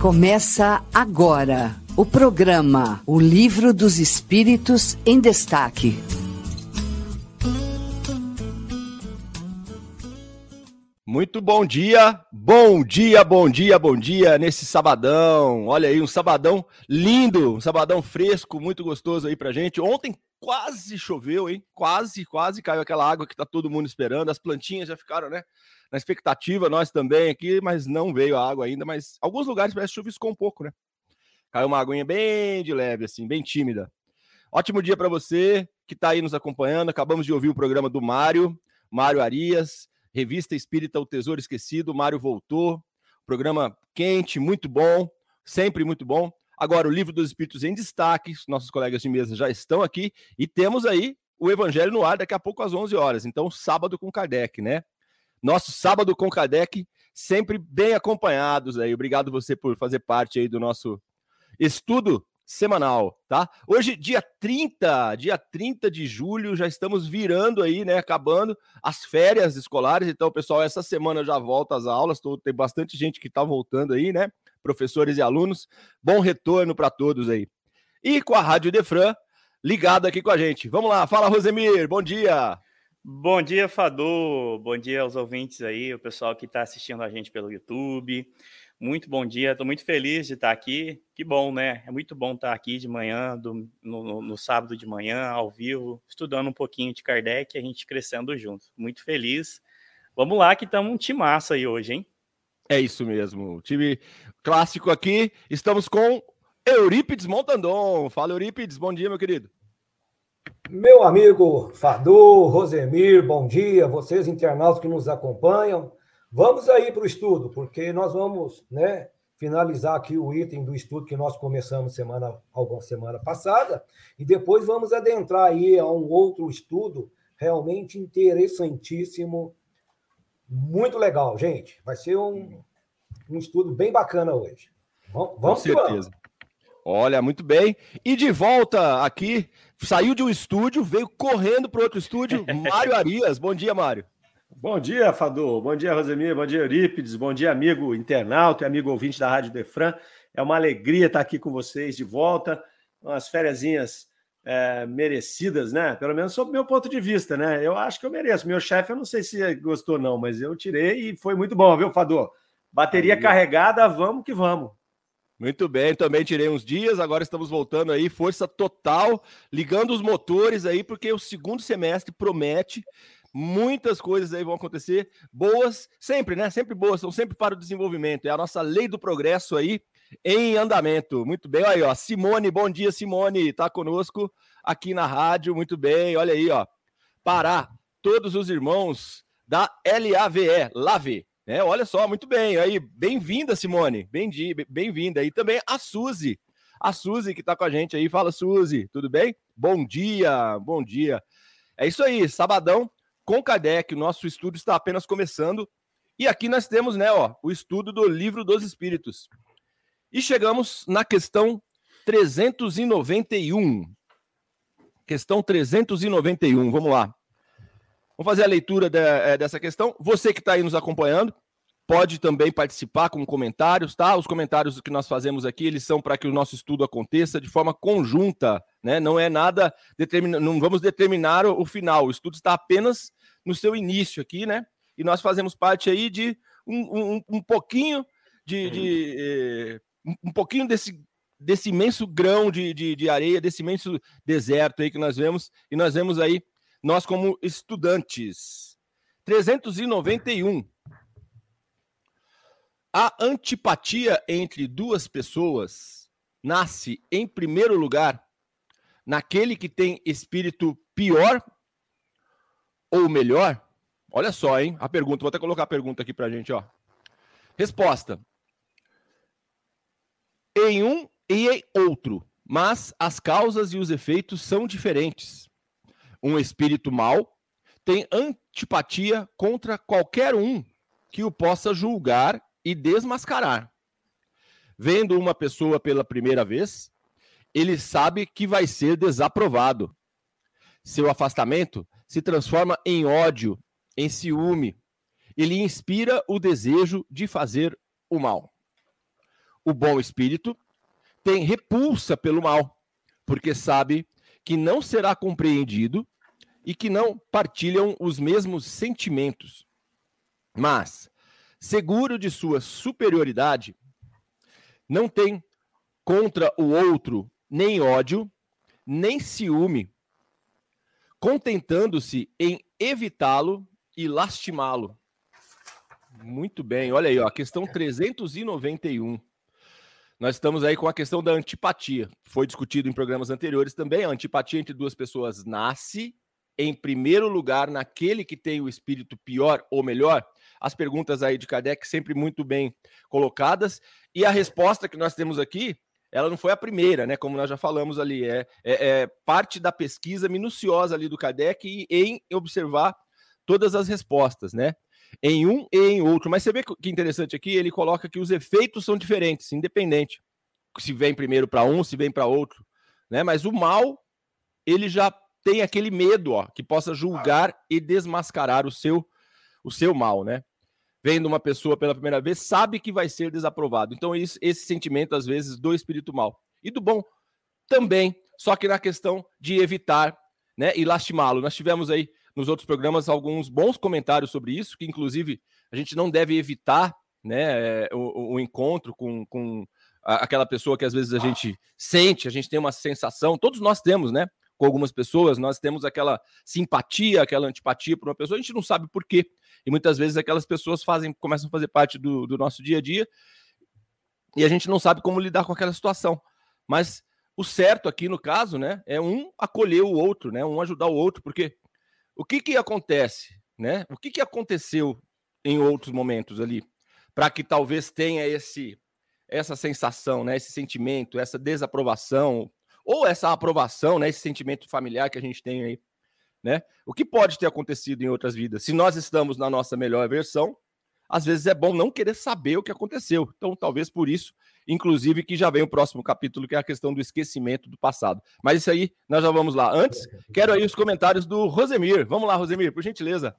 Começa agora o programa O Livro dos Espíritos em Destaque. Muito bom dia, bom dia, bom dia, bom dia nesse sabadão. Olha aí, um sabadão lindo, um sabadão fresco, muito gostoso aí pra gente. Ontem quase choveu, hein? Quase, quase caiu aquela água que tá todo mundo esperando. As plantinhas já ficaram, né? na expectativa, nós também aqui, mas não veio a água ainda. Mas alguns lugares parece que chuviscou um pouco, né? Caiu uma aguinha bem de leve, assim, bem tímida. Ótimo dia para você que está aí nos acompanhando. Acabamos de ouvir o programa do Mário, Mário Arias, Revista Espírita O Tesouro Esquecido. Mário voltou. Programa quente, muito bom, sempre muito bom. Agora, o livro dos Espíritos em destaque, nossos colegas de mesa já estão aqui e temos aí o Evangelho no ar daqui a pouco às 11 horas. Então, sábado com Kardec, né? Nosso sábado com Kardec, sempre bem acompanhados aí. Obrigado você por fazer parte aí do nosso estudo semanal, tá? Hoje, dia 30, dia 30 de julho, já estamos virando aí, né? Acabando as férias escolares. Então, pessoal, essa semana já volta às aulas. Tô, tem bastante gente que está voltando aí, né? Professores e alunos. Bom retorno para todos aí. E com a Rádio Defran ligado aqui com a gente. Vamos lá, fala Rosemir, bom dia. Bom dia, Fadu. Bom dia aos ouvintes aí, o pessoal que está assistindo a gente pelo YouTube. Muito bom dia, estou muito feliz de estar aqui. Que bom, né? É muito bom estar aqui de manhã, do, no, no, sábado de manhã, ao vivo, estudando um pouquinho de Kardec e a gente crescendo junto. Muito feliz. Vamos lá, que estamos um time massa aí hoje, hein? É isso mesmo. Time clássico aqui. Estamos com Eurípides Montandon. Fala, Eurípides. Bom dia, meu querido. Meu amigo Fadu, Rosemir, bom dia, vocês internautas que nos acompanham. Vamos aí para o estudo, porque nós vamos né, finalizar aqui o item do estudo que nós começamos semana, alguma semana passada, e depois vamos adentrar aí a um outro estudo realmente interessantíssimo, muito legal, gente. Vai ser um, um estudo bem bacana hoje. Vamos, vamos Com certeza. Olha, muito bem. E de volta aqui Saiu de um estúdio, veio correndo para outro estúdio. Mário Arias. Bom dia, Mário. Bom dia, Fadu. Bom dia, Rosemir. Bom dia, Eurípides. Bom dia, amigo internauta e amigo ouvinte da Rádio Defran. É uma alegria estar aqui com vocês de volta. Umas férias é, merecidas, né? Pelo menos sob meu ponto de vista, né? Eu acho que eu mereço. Meu chefe, eu não sei se gostou, não, mas eu tirei e foi muito bom, viu, Fadu? Bateria carregada, vamos que vamos. Muito bem, também tirei uns dias, agora estamos voltando aí, força total, ligando os motores aí, porque o segundo semestre promete, muitas coisas aí vão acontecer, boas, sempre, né? Sempre boas, são sempre para o desenvolvimento, é a nossa lei do progresso aí em andamento. Muito bem, aí, ó, Simone, bom dia, Simone, tá conosco aqui na rádio, muito bem, olha aí, ó, Pará, todos os irmãos da LAVE, LAVE, é, olha só, muito bem. Aí, bem-vinda, Simone. Bem-vinda. E também a Suzy. A Suzy que está com a gente aí. Fala, Suzy, tudo bem? Bom dia, bom dia. É isso aí, sabadão com Kardec. O nosso estudo está apenas começando. E aqui nós temos, né, ó, o estudo do Livro dos Espíritos. E chegamos na questão 391. Questão 391, vamos lá. Vamos fazer a leitura de, é, dessa questão. Você que está aí nos acompanhando, pode também participar com comentários, tá? Os comentários que nós fazemos aqui, eles são para que o nosso estudo aconteça de forma conjunta, né? Não é nada determina, não vamos determinar o, o final. O estudo está apenas no seu início aqui, né? E nós fazemos parte aí de um, um, um pouquinho de, de eh, um pouquinho desse desse imenso grão de, de, de areia, desse imenso deserto aí que nós vemos, e nós vemos aí nós como estudantes. 391. A antipatia entre duas pessoas nasce, em primeiro lugar, naquele que tem espírito pior ou melhor? Olha só, hein? A pergunta, vou até colocar a pergunta aqui pra gente, ó. Resposta: Em um e em outro, mas as causas e os efeitos são diferentes um espírito mau, tem antipatia contra qualquer um que o possa julgar e desmascarar. Vendo uma pessoa pela primeira vez, ele sabe que vai ser desaprovado. Seu afastamento se transforma em ódio, em ciúme. Ele inspira o desejo de fazer o mal. o bom espírito tem repulsa pelo mal, porque sabe que não será compreendido e que não partilham os mesmos sentimentos. Mas, seguro de sua superioridade, não tem contra o outro nem ódio, nem ciúme, contentando-se em evitá-lo e lastimá-lo. Muito bem, olha aí, ó, questão 391. Nós estamos aí com a questão da antipatia. Foi discutido em programas anteriores também. A antipatia entre duas pessoas nasce, em primeiro lugar, naquele que tem o espírito pior ou melhor. As perguntas aí de Kardec sempre muito bem colocadas. E a resposta que nós temos aqui, ela não foi a primeira, né? Como nós já falamos ali. É, é, é parte da pesquisa minuciosa ali do Kardec em observar todas as respostas, né? Em um e em outro. Mas você vê que interessante aqui, ele coloca que os efeitos são diferentes, independente se vem primeiro para um, se vem para outro, né? Mas o mal, ele já tem aquele medo, ó, que possa julgar e desmascarar o seu o seu mal, né? Vendo uma pessoa pela primeira vez, sabe que vai ser desaprovado. Então, isso, esse sentimento, às vezes, do espírito mal. E do bom também, só que na questão de evitar né, e lastimá-lo. Nós tivemos aí nos outros programas alguns bons comentários sobre isso, que inclusive a gente não deve evitar né, eh, o, o encontro com, com aquela pessoa que às vezes a gente sente, a gente tem uma sensação, todos nós temos, né? Com algumas pessoas, nós temos aquela simpatia, aquela antipatia por uma pessoa, a gente não sabe por quê. E muitas vezes aquelas pessoas fazem, começam a fazer parte do, do nosso dia a dia e a gente não sabe como lidar com aquela situação. Mas o certo aqui no caso, né, é um acolher o outro, né, um ajudar o outro, porque o que que acontece, né? O que que aconteceu em outros momentos ali para que talvez tenha esse essa sensação, né, esse sentimento, essa desaprovação ou essa aprovação, né, esse sentimento familiar que a gente tem aí, né? O que pode ter acontecido em outras vidas? Se nós estamos na nossa melhor versão, às vezes é bom não querer saber o que aconteceu. Então, talvez por isso inclusive que já vem o próximo capítulo, que é a questão do esquecimento do passado. Mas isso aí, nós já vamos lá. Antes, quero aí os comentários do Rosemir. Vamos lá, Rosemir, por gentileza.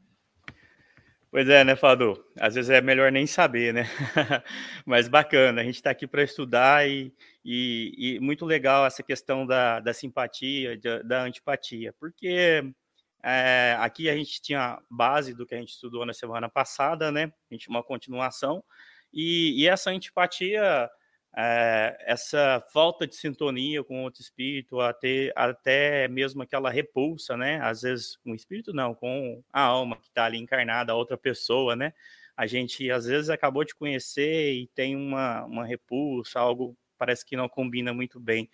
Pois é, né, Fadu? Às vezes é melhor nem saber, né? Mas bacana, a gente está aqui para estudar e, e, e, muito legal essa questão da, da simpatia, da, da antipatia, porque é, aqui a gente tinha base do que a gente estudou na semana passada, né? A gente uma continuação, e, e essa antipatia é, essa falta de sintonia com outro espírito, até, até mesmo aquela repulsa, né? Às vezes com o espírito não, com a alma que está ali encarnada, a outra pessoa, né? A gente às vezes acabou de conhecer e tem uma, uma repulsa, algo parece que não combina muito bem.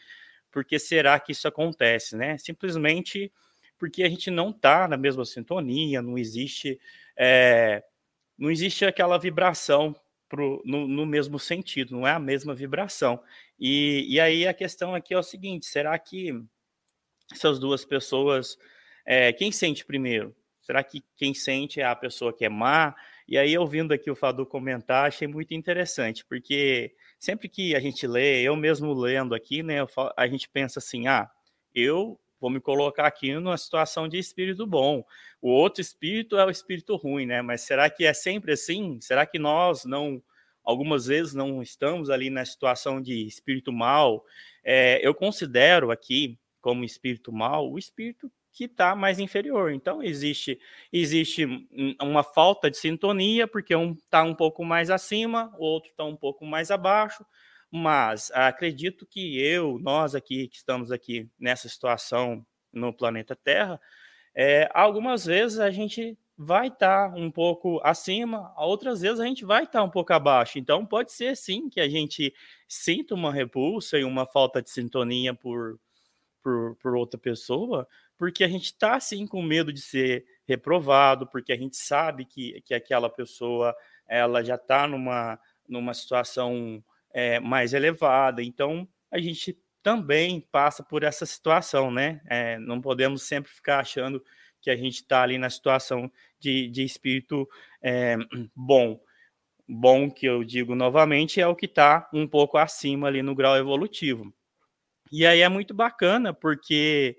Por que será que isso acontece, né? Simplesmente porque a gente não está na mesma sintonia, não existe, é, não existe aquela vibração pro, no, no, mesmo sentido, não é a mesma vibração. E, e aí a questão aqui é o seguinte: será que essas duas pessoas, é, quem sente primeiro? Será que quem sente é a pessoa que é má? E aí, ouvindo aqui o Fadu comentar, achei muito interessante, porque sempre que a gente lê, eu mesmo lendo aqui, né, a gente pensa assim: ah, eu vou me colocar aqui numa situação de espírito bom. O outro espírito é o espírito ruim, né? Mas será que é sempre assim? Será que nós não, algumas vezes, não estamos ali na situação de espírito mal? É, eu considero aqui como espírito mal o espírito que está mais inferior. Então existe existe uma falta de sintonia porque um está um pouco mais acima, o outro está um pouco mais abaixo mas acredito que eu, nós aqui que estamos aqui nessa situação no planeta Terra, é, algumas vezes a gente vai estar tá um pouco acima, outras vezes a gente vai estar tá um pouco abaixo. Então pode ser sim que a gente sinta uma repulsa e uma falta de sintonia por, por, por outra pessoa, porque a gente está assim com medo de ser reprovado, porque a gente sabe que, que aquela pessoa ela já está numa, numa situação é, mais elevada. Então, a gente também passa por essa situação, né? É, não podemos sempre ficar achando que a gente está ali na situação de, de espírito é, bom. Bom, que eu digo novamente, é o que está um pouco acima ali no grau evolutivo. E aí é muito bacana, porque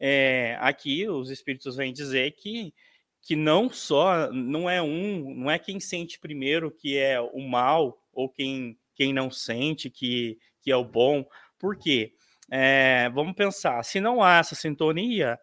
é, aqui os espíritos vêm dizer que, que não só, não é um, não é quem sente primeiro que é o mal, ou quem quem não sente que, que é o bom. Por quê? É, vamos pensar, se não há essa sintonia,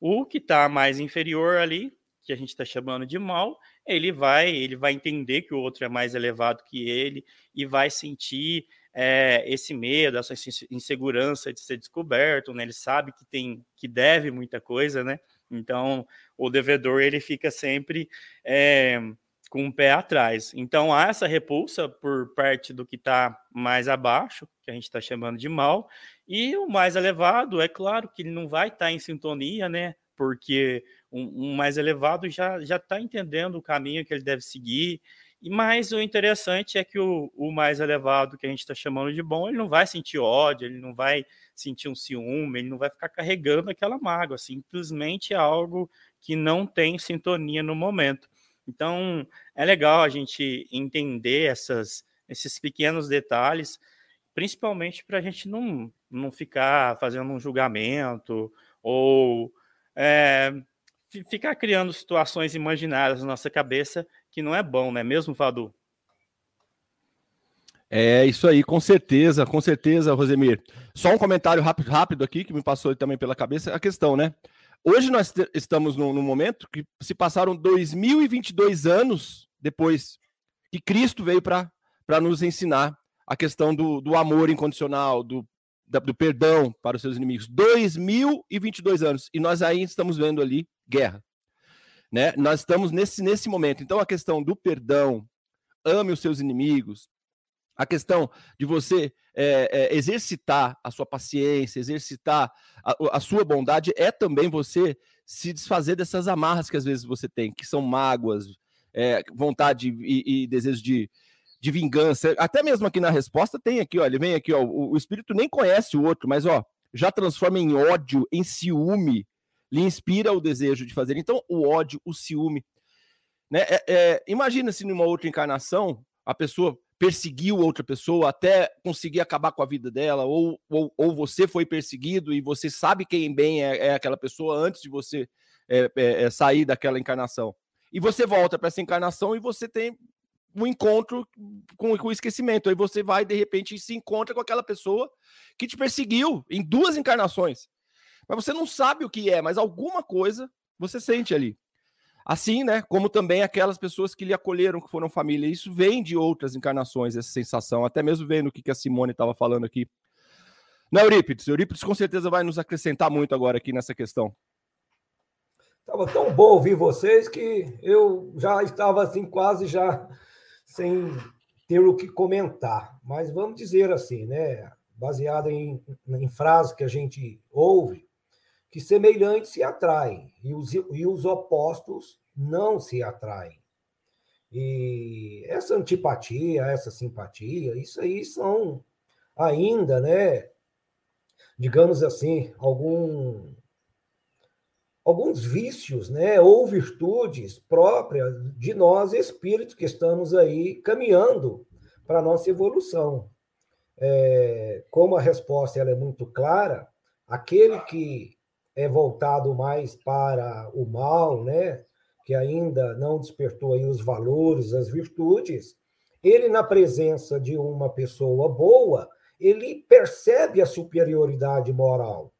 o que está mais inferior ali, que a gente está chamando de mal, ele vai, ele vai entender que o outro é mais elevado que ele e vai sentir é, esse medo, essa insegurança de ser descoberto, né? Ele sabe que tem, que deve muita coisa, né? Então, o devedor ele fica sempre é, com o um pé atrás. Então, há essa repulsa por parte do que está mais abaixo, que a gente está chamando de mal, e o mais elevado, é claro que ele não vai estar tá em sintonia, né? Porque um, um mais elevado já já está entendendo o caminho que ele deve seguir. E mais o interessante é que o, o mais elevado, que a gente está chamando de bom, ele não vai sentir ódio, ele não vai sentir um ciúme, ele não vai ficar carregando aquela mágoa. Simplesmente é algo que não tem sintonia no momento. Então, é legal a gente entender essas, esses pequenos detalhes, principalmente para a gente não, não ficar fazendo um julgamento ou é, ficar criando situações imaginárias na nossa cabeça que não é bom, não é mesmo, Fadu? É isso aí, com certeza, com certeza, Rosemir. Só um comentário rápido, rápido aqui que me passou também pela cabeça a questão, né? Hoje nós estamos num, num momento que se passaram 2022 anos depois que Cristo veio para nos ensinar a questão do, do amor incondicional, do, da, do perdão para os seus inimigos. 2022 anos. E nós ainda estamos vendo ali guerra. Né? Nós estamos nesse, nesse momento. Então, a questão do perdão, ame os seus inimigos, a questão de você é, é, exercitar a sua paciência, exercitar a, a, sua bondade, é também você se desfazer dessas amarras que às vezes você tem, que são mágoas, é, vontade e, e, desejo de, de vingança. Até mesmo aqui na resposta tem aqui, ó, ele vem aqui, ó, o, o espírito nem conhece o outro, mas ó, já transforma em ódio, em ciúme, lhe inspira o desejo de fazer. Então, o ódio, o ciúme. Né? É, é, imagina se numa outra encarnação a pessoa perseguiu outra pessoa até conseguir acabar com a vida dela, ou, ou, ou você foi perseguido e você sabe quem bem é, é aquela pessoa antes de você é, é, é sair daquela encarnação. E você volta para essa encarnação e você tem um encontro com, com o esquecimento. Aí você vai, de repente, e se encontra com aquela pessoa que te perseguiu em duas encarnações. Mas você não sabe o que é, mas alguma coisa você sente ali. Assim, né? Como também aquelas pessoas que lhe acolheram, que foram família. Isso vem de outras encarnações, essa sensação. Até mesmo vendo o que a Simone estava falando aqui. Não, Eurípides. Eurípides com certeza vai nos acrescentar muito agora aqui nessa questão. Estava tão bom ouvir vocês que eu já estava assim, quase já sem ter o que comentar. Mas vamos dizer assim, né? Baseado em, em frases que a gente ouve, que semelhantes se atraem e os, e os opostos não se atraem. E essa antipatia, essa simpatia, isso aí são ainda, né, digamos assim, algum, alguns vícios, né, ou virtudes próprias de nós espíritos que estamos aí caminhando para a nossa evolução. É, como a resposta ela é muito clara, aquele que é voltado mais para o mal, né? que ainda não despertou aí os valores, as virtudes, ele na presença de uma pessoa boa, ele percebe a superioridade moral.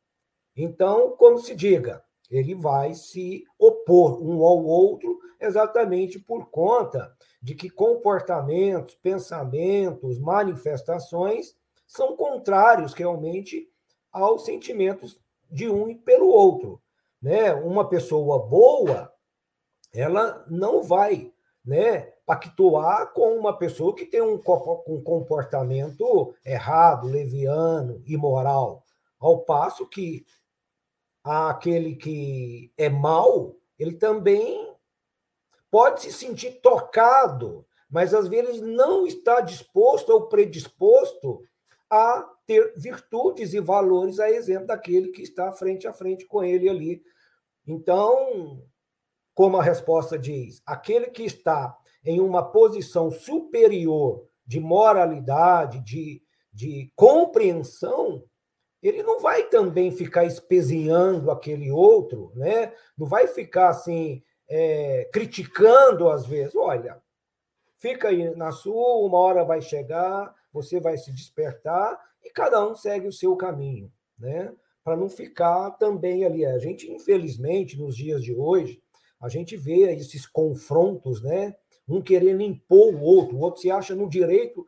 Então, como se diga, ele vai se opor um ao outro exatamente por conta de que comportamentos, pensamentos, manifestações são contrários realmente aos sentimentos de um e pelo outro. Né? Uma pessoa boa, ela não vai né, pactuar com uma pessoa que tem um, comportamento errado, leviano, imoral. Ao passo que aquele que é mau, ele também pode se sentir tocado, mas às vezes não está disposto ou predisposto a ter virtudes e valores a exemplo daquele que está frente a frente com ele ali. Então, como a resposta diz, aquele que está em uma posição superior de moralidade, de, de compreensão, ele não vai também ficar espezinhando aquele outro, né? não vai ficar assim, é, criticando às vezes. Olha, fica aí na sua, uma hora vai chegar, você vai se despertar e cada um segue o seu caminho, né? Para não ficar também ali. A gente, infelizmente, nos dias de hoje, a gente vê esses confrontos, né? Um querendo impor o outro, o outro se acha no direito,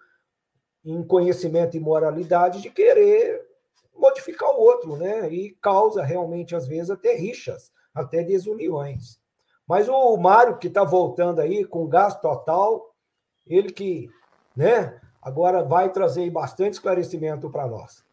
em conhecimento e moralidade, de querer modificar o outro, né? E causa realmente, às vezes, até rixas, até desuniões. Mas o Mário, que está voltando aí com gás total, ele que, né, agora vai trazer bastante esclarecimento para nós.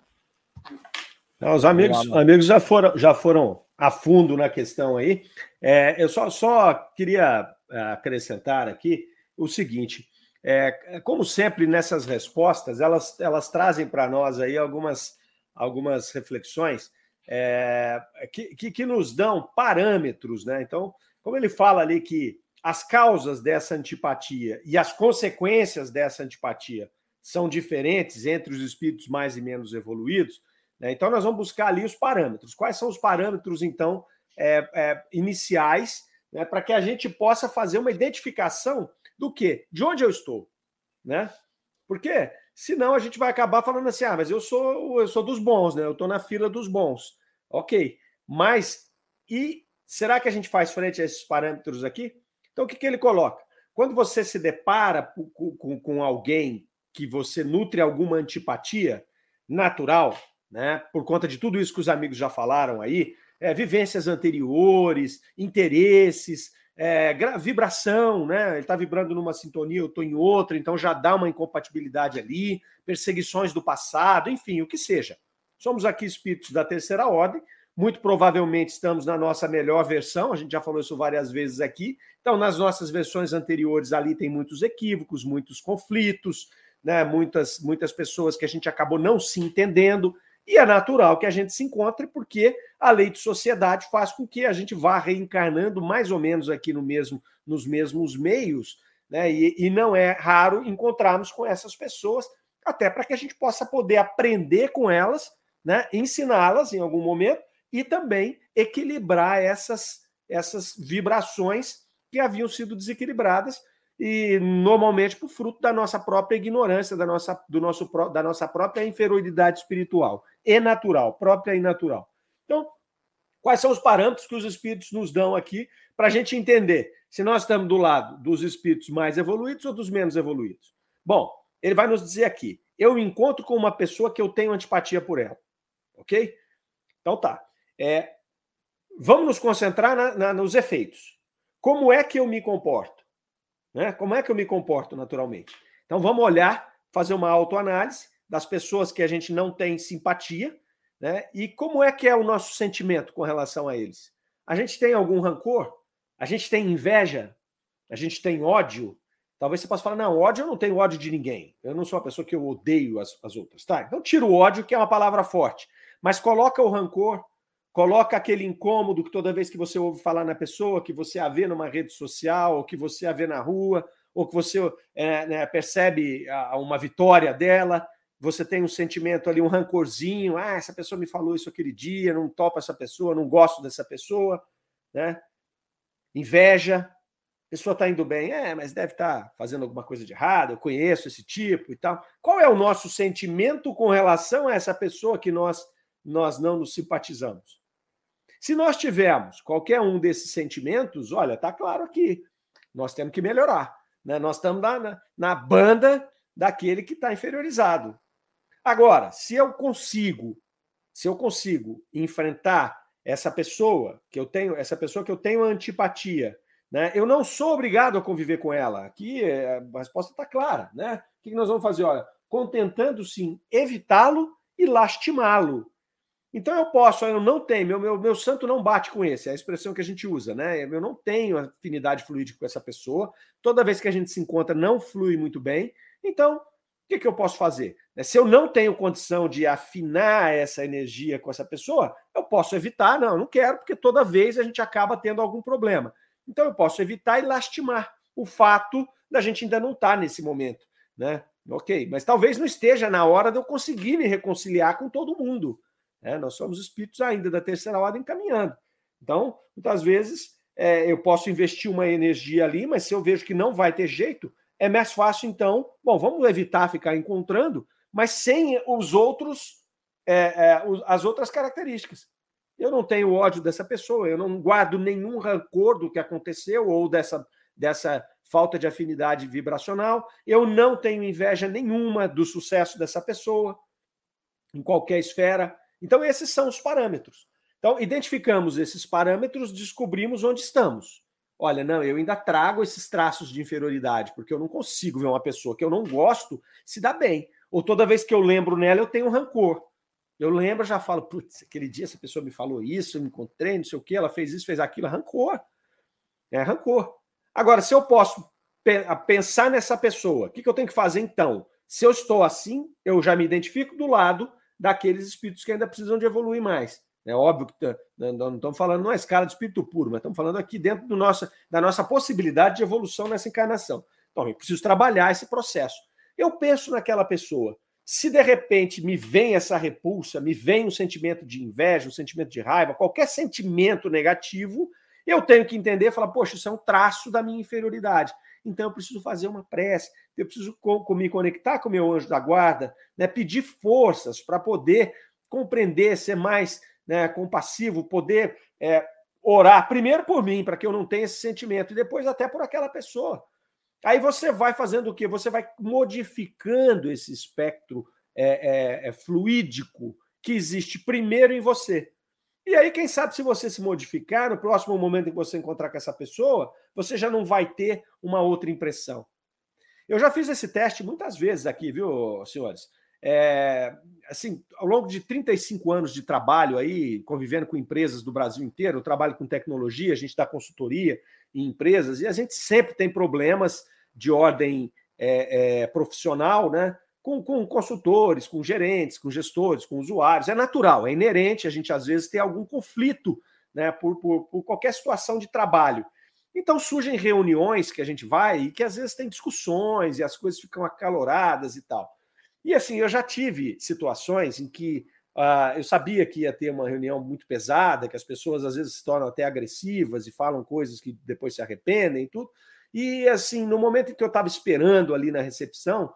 Não, os amigos, amigos já foram, já foram a fundo na questão aí. É, eu só, só queria é, acrescentar aqui o seguinte: é, como sempre nessas respostas, elas, elas trazem para nós aí algumas, algumas reflexões é, que, que, que, nos dão parâmetros, né? Então, como ele fala ali que as causas dessa antipatia e as consequências dessa antipatia são diferentes entre os espíritos mais e menos evoluídos, né? então nós vamos buscar ali os parâmetros. Quais são os parâmetros, então, é, é, iniciais, né? para que a gente possa fazer uma identificação do que? De onde eu estou? Né? Porque senão a gente vai acabar falando assim: ah, mas eu sou, eu sou dos bons, né? Eu estou na fila dos bons. Ok. Mas e Será que a gente faz frente a esses parâmetros aqui? Então, o que, que ele coloca? Quando você se depara com, com, com alguém que você nutre alguma antipatia natural, né, por conta de tudo isso que os amigos já falaram aí, é, vivências anteriores, interesses, é, vibração, né? Ele está vibrando numa sintonia, eu estou em outra, então já dá uma incompatibilidade ali, perseguições do passado, enfim, o que seja. Somos aqui espíritos da terceira ordem, muito provavelmente estamos na nossa melhor versão, a gente já falou isso várias vezes aqui. Então, nas nossas versões anteriores, ali tem muitos equívocos, muitos conflitos, né? muitas, muitas pessoas que a gente acabou não se entendendo. E é natural que a gente se encontre, porque a lei de sociedade faz com que a gente vá reencarnando mais ou menos aqui no mesmo, nos mesmos meios, né? E, e não é raro encontrarmos com essas pessoas, até para que a gente possa poder aprender com elas, né? ensiná-las em algum momento e também equilibrar essas, essas vibrações que haviam sido desequilibradas e normalmente por fruto da nossa própria ignorância, da nossa, do nosso, da nossa própria inferioridade espiritual e natural, própria e natural. Então, quais são os parâmetros que os espíritos nos dão aqui para a gente entender se nós estamos do lado dos espíritos mais evoluídos ou dos menos evoluídos? Bom, ele vai nos dizer aqui: eu encontro com uma pessoa que eu tenho antipatia por ela, ok? Então tá. É, vamos nos concentrar na, na, nos efeitos. Como é que eu me comporto? Né? Como é que eu me comporto naturalmente? Então vamos olhar, fazer uma autoanálise das pessoas que a gente não tem simpatia, né? E como é que é o nosso sentimento com relação a eles? A gente tem algum rancor? A gente tem inveja? A gente tem ódio? Talvez você possa falar, não, ódio eu não tenho ódio de ninguém. Eu não sou uma pessoa que eu odeio as, as outras, tá? Então tira o ódio, que é uma palavra forte, mas coloca o rancor, coloca aquele incômodo que toda vez que você ouve falar na pessoa, que você a vê numa rede social, ou que você a vê na rua, ou que você é, né, percebe a, uma vitória dela, você tem um sentimento ali, um rancorzinho, ah, essa pessoa me falou isso aquele dia, não topo essa pessoa, não gosto dessa pessoa, né? Inveja, a pessoa está indo bem, é, mas deve estar tá fazendo alguma coisa de errado, eu conheço esse tipo e tal. Qual é o nosso sentimento com relação a essa pessoa que nós, nós não nos simpatizamos? Se nós tivermos qualquer um desses sentimentos, olha, está claro aqui, nós temos que melhorar. Né? Nós estamos na, na, na banda daquele que está inferiorizado. Agora, se eu consigo, se eu consigo enfrentar essa pessoa que eu tenho, essa pessoa que eu tenho antipatia, né? Eu não sou obrigado a conviver com ela. Aqui é, a resposta está clara, né? O que nós vamos fazer? Olha, contentando sim evitá-lo e lastimá-lo. Então eu posso, eu não tenho, meu, meu, meu santo não bate com esse, é a expressão que a gente usa, né? Eu não tenho afinidade fluídica com essa pessoa, toda vez que a gente se encontra não flui muito bem, então o que, que eu posso fazer? Né, se eu não tenho condição de afinar essa energia com essa pessoa, eu posso evitar, não, não quero, porque toda vez a gente acaba tendo algum problema. Então eu posso evitar e lastimar o fato da gente ainda não estar tá nesse momento, né? Ok, mas talvez não esteja na hora de eu conseguir me reconciliar com todo mundo. É, nós somos espíritos ainda da terceira ordem caminhando. Então, muitas vezes, é, eu posso investir uma energia ali, mas se eu vejo que não vai ter jeito, é mais fácil, então, bom, vamos evitar ficar encontrando, mas sem os outros, é, é, as outras características. Eu não tenho ódio dessa pessoa, eu não guardo nenhum rancor do que aconteceu ou dessa, dessa falta de afinidade vibracional, eu não tenho inveja nenhuma do sucesso dessa pessoa, em qualquer esfera. Então, esses são os parâmetros. Então, identificamos esses parâmetros, descobrimos onde estamos. Olha, não, eu ainda trago esses traços de inferioridade, porque eu não consigo ver uma pessoa que eu não gosto se dar bem. Ou toda vez que eu lembro nela, eu tenho rancor. Eu lembro, já falo, putz, aquele dia essa pessoa me falou isso, eu me encontrei, não sei o que, ela fez isso, fez aquilo, rancor. É rancor. Agora, se eu posso pensar nessa pessoa, o que eu tenho que fazer então? Se eu estou assim, eu já me identifico do lado daqueles espíritos que ainda precisam de evoluir mais. É óbvio que não estamos falando numa escala de espírito puro, mas estamos falando aqui dentro do nosso, da nossa possibilidade de evolução nessa encarnação. Então, eu preciso trabalhar esse processo. Eu penso naquela pessoa. Se de repente me vem essa repulsa, me vem um sentimento de inveja, um sentimento de raiva, qualquer sentimento negativo, eu tenho que entender e falar, poxa, isso é um traço da minha inferioridade. Então eu preciso fazer uma prece, eu preciso me conectar com o meu anjo da guarda, né, pedir forças para poder compreender, ser mais né, compassivo, poder é, orar primeiro por mim, para que eu não tenha esse sentimento, e depois até por aquela pessoa. Aí você vai fazendo o quê? Você vai modificando esse espectro é, é, é, fluídico que existe primeiro em você. E aí, quem sabe, se você se modificar, no próximo momento em que você encontrar com essa pessoa, você já não vai ter uma outra impressão. Eu já fiz esse teste muitas vezes aqui, viu, senhores? É, assim, ao longo de 35 anos de trabalho aí, convivendo com empresas do Brasil inteiro, eu trabalho com tecnologia, a gente dá consultoria em empresas, e a gente sempre tem problemas de ordem é, é, profissional, né? Com, com, consultores, com gerentes, com gestores, com usuários. É natural, é inerente a gente, às vezes, ter algum conflito né, por, por, por qualquer situação de trabalho. Então surgem reuniões que a gente vai e que às vezes tem discussões e as coisas ficam acaloradas e tal. E assim, eu já tive situações em que uh, eu sabia que ia ter uma reunião muito pesada, que as pessoas às vezes se tornam até agressivas e falam coisas que depois se arrependem e tudo. E assim, no momento em que eu estava esperando ali na recepção,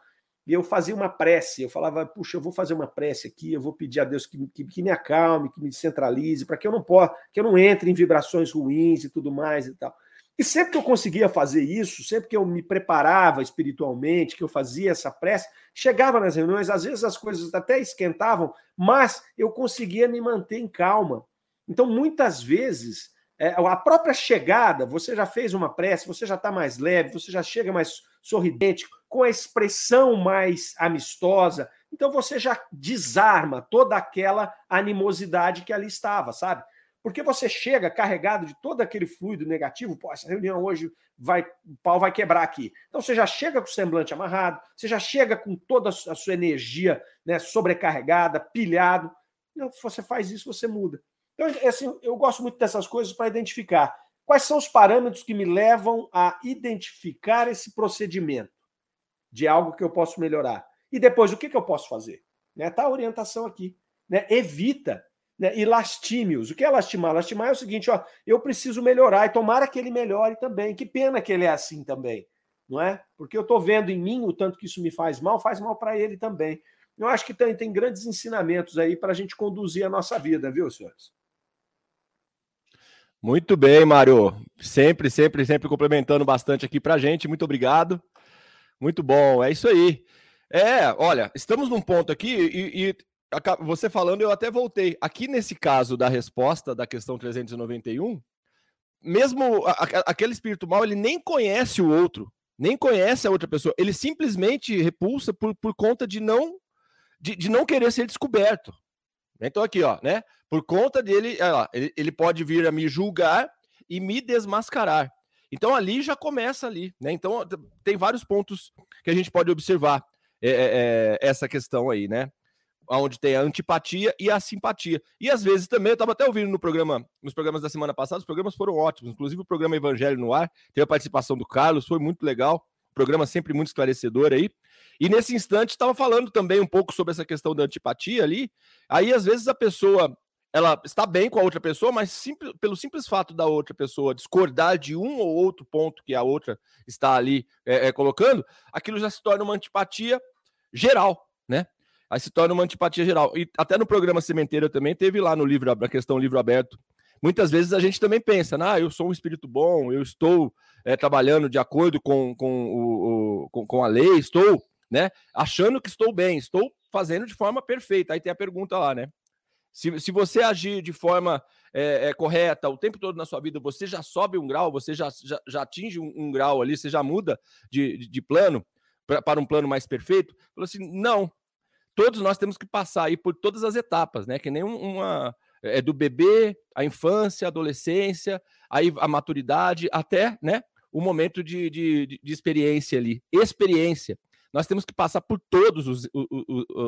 eu fazia uma prece, eu falava, puxa, eu vou fazer uma prece aqui, eu vou pedir a Deus que, que, que me acalme, que me centralize, para que eu não possa, que eu não entre em vibrações ruins e tudo mais e tal. E sempre que eu conseguia fazer isso, sempre que eu me preparava espiritualmente, que eu fazia essa prece, chegava nas reuniões, às vezes as coisas até esquentavam, mas eu conseguia me manter em calma. Então, muitas vezes, é, a própria chegada, você já fez uma prece, você já está mais leve, você já chega mais sorridente, com a expressão mais amistosa, então você já desarma toda aquela animosidade que ali estava, sabe? Porque você chega carregado de todo aquele fluido negativo, pô, essa reunião hoje vai, o pau vai quebrar aqui. Então você já chega com o semblante amarrado, você já chega com toda a sua energia né, sobrecarregada, pilhado. Então, você faz isso, você muda. Então, é assim, eu gosto muito dessas coisas para identificar quais são os parâmetros que me levam a identificar esse procedimento de algo que eu posso melhorar. E depois, o que, que eu posso fazer? Né, tá a orientação aqui. Né? Evita né? E lastime-os. O que é lastimar? Lastimar é o seguinte: ó, eu preciso melhorar e tomara que ele melhore também. Que pena que ele é assim também, não é? Porque eu estou vendo em mim o tanto que isso me faz mal, faz mal para ele também. Eu acho que tem, tem grandes ensinamentos aí para a gente conduzir a nossa vida, viu, senhores? Muito bem, Mário. Sempre, sempre, sempre complementando bastante aqui para gente. Muito obrigado. Muito bom, é isso aí. É, olha, estamos num ponto aqui e, e você falando, eu até voltei. Aqui nesse caso da resposta da questão 391, mesmo a, a, aquele espírito mal, ele nem conhece o outro, nem conhece a outra pessoa, ele simplesmente repulsa por, por conta de não de, de não querer ser descoberto. Então aqui, ó, né? Por conta dele, lá, ele, ele pode vir a me julgar e me desmascarar. Então ali já começa ali, né? Então tem vários pontos que a gente pode observar é, é, é essa questão aí, né? onde tem a antipatia e a simpatia. E às vezes também, eu estava até ouvindo no programa, nos programas da semana passada, os programas foram ótimos, inclusive o programa Evangelho no Ar, teve a participação do Carlos, foi muito legal, programa sempre muito esclarecedor aí. E nesse instante estava falando também um pouco sobre essa questão da antipatia ali. Aí às vezes a pessoa ela está bem com a outra pessoa, mas pelo simples fato da outra pessoa discordar de um ou outro ponto que a outra está ali é, é, colocando, aquilo já se torna uma antipatia geral, né? Aí se torna uma antipatia geral. E até no programa Sementeira também teve lá no livro, a questão livro aberto. Muitas vezes a gente também pensa, ah, eu sou um espírito bom, eu estou é, trabalhando de acordo com, com, o, o com, com a lei, estou né, achando que estou bem, estou fazendo de forma perfeita. Aí tem a pergunta lá, né? Se, se você agir de forma é, é, correta o tempo todo na sua vida, você já sobe um grau, você já, já, já atinge um, um, grau ali, você já muda de, de, de plano pra, para um plano mais perfeito? Falou assim: não. Todos nós temos que passar aí por todas as etapas, né? Que nem uma. É do bebê, a infância, a adolescência, aí a maturidade, até né, o momento de, de, de experiência ali. Experiência nós temos que passar por todas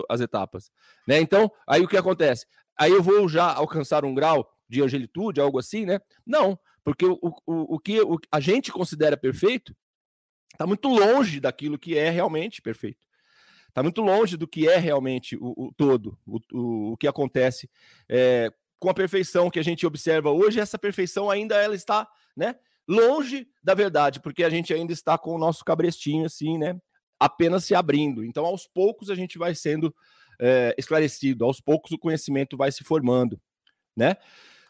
as etapas. Né? Então, aí o que acontece? Aí eu vou já alcançar um grau de angelitude, algo assim, né? Não, porque o, o, o que a gente considera perfeito está muito longe daquilo que é realmente perfeito. Está muito longe do que é realmente o, o todo, o, o, que acontece é, com a perfeição que a gente observa hoje. Essa perfeição ainda ela está, né, longe da verdade, porque a gente ainda está com o nosso cabrestinho assim, né, apenas se abrindo. Então, aos poucos, a gente vai sendo é, esclarecido, aos poucos o conhecimento vai se formando, né?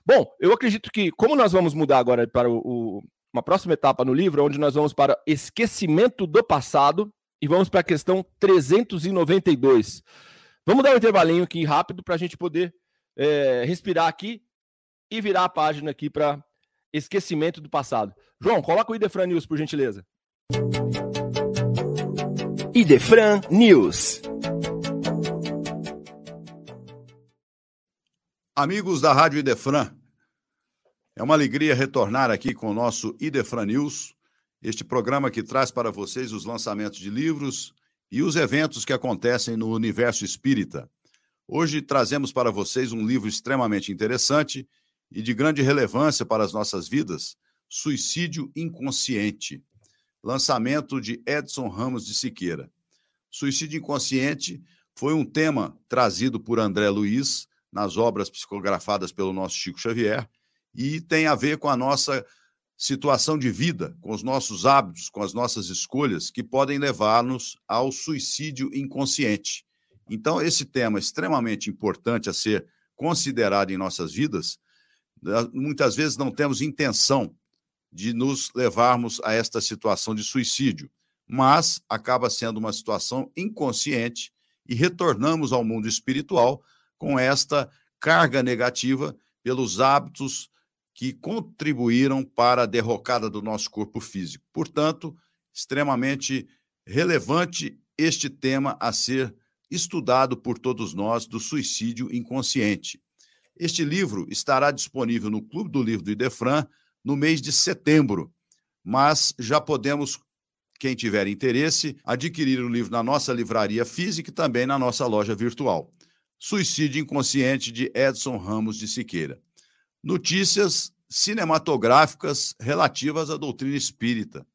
Bom, eu acredito que, como nós vamos mudar agora para o, o, uma próxima etapa no livro, onde nós vamos para esquecimento do passado e vamos para a questão 392. Vamos dar um intervalinho aqui rápido para a gente poder é, respirar aqui e virar a página aqui para esquecimento do passado. João, coloca o Idefran News, por gentileza. Idefran News. Amigos da Rádio Idefran, é uma alegria retornar aqui com o nosso Idefran News, este programa que traz para vocês os lançamentos de livros e os eventos que acontecem no universo espírita. Hoje trazemos para vocês um livro extremamente interessante e de grande relevância para as nossas vidas: Suicídio Inconsciente lançamento de Edson Ramos de Siqueira. Suicídio inconsciente foi um tema trazido por André Luiz nas obras psicografadas pelo nosso Chico Xavier e tem a ver com a nossa situação de vida, com os nossos hábitos, com as nossas escolhas que podem levar-nos ao suicídio inconsciente. Então, esse tema extremamente importante a ser considerado em nossas vidas. Muitas vezes não temos intenção de nos levarmos a esta situação de suicídio, mas acaba sendo uma situação inconsciente e retornamos ao mundo espiritual com esta carga negativa pelos hábitos que contribuíram para a derrocada do nosso corpo físico. Portanto, extremamente relevante este tema a ser estudado por todos nós do suicídio inconsciente. Este livro estará disponível no Clube do Livro do Idefran no mês de setembro. Mas já podemos, quem tiver interesse, adquirir o livro na nossa livraria física e também na nossa loja virtual. Suicídio Inconsciente de Edson Ramos de Siqueira. Notícias cinematográficas relativas à doutrina espírita.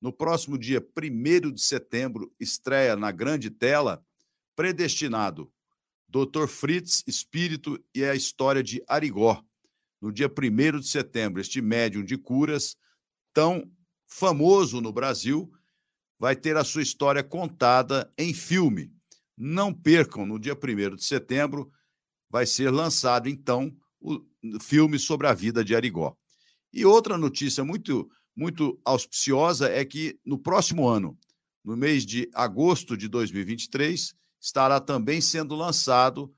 No próximo dia 1 de setembro, estreia na grande tela Predestinado, Dr. Fritz, Espírito e a História de Arigó, no dia 1 de setembro, este médium de curas, tão famoso no Brasil, vai ter a sua história contada em filme. Não percam, no dia 1 de setembro, vai ser lançado, então, o filme sobre a vida de Arigó. E outra notícia muito, muito auspiciosa é que no próximo ano, no mês de agosto de 2023, estará também sendo lançado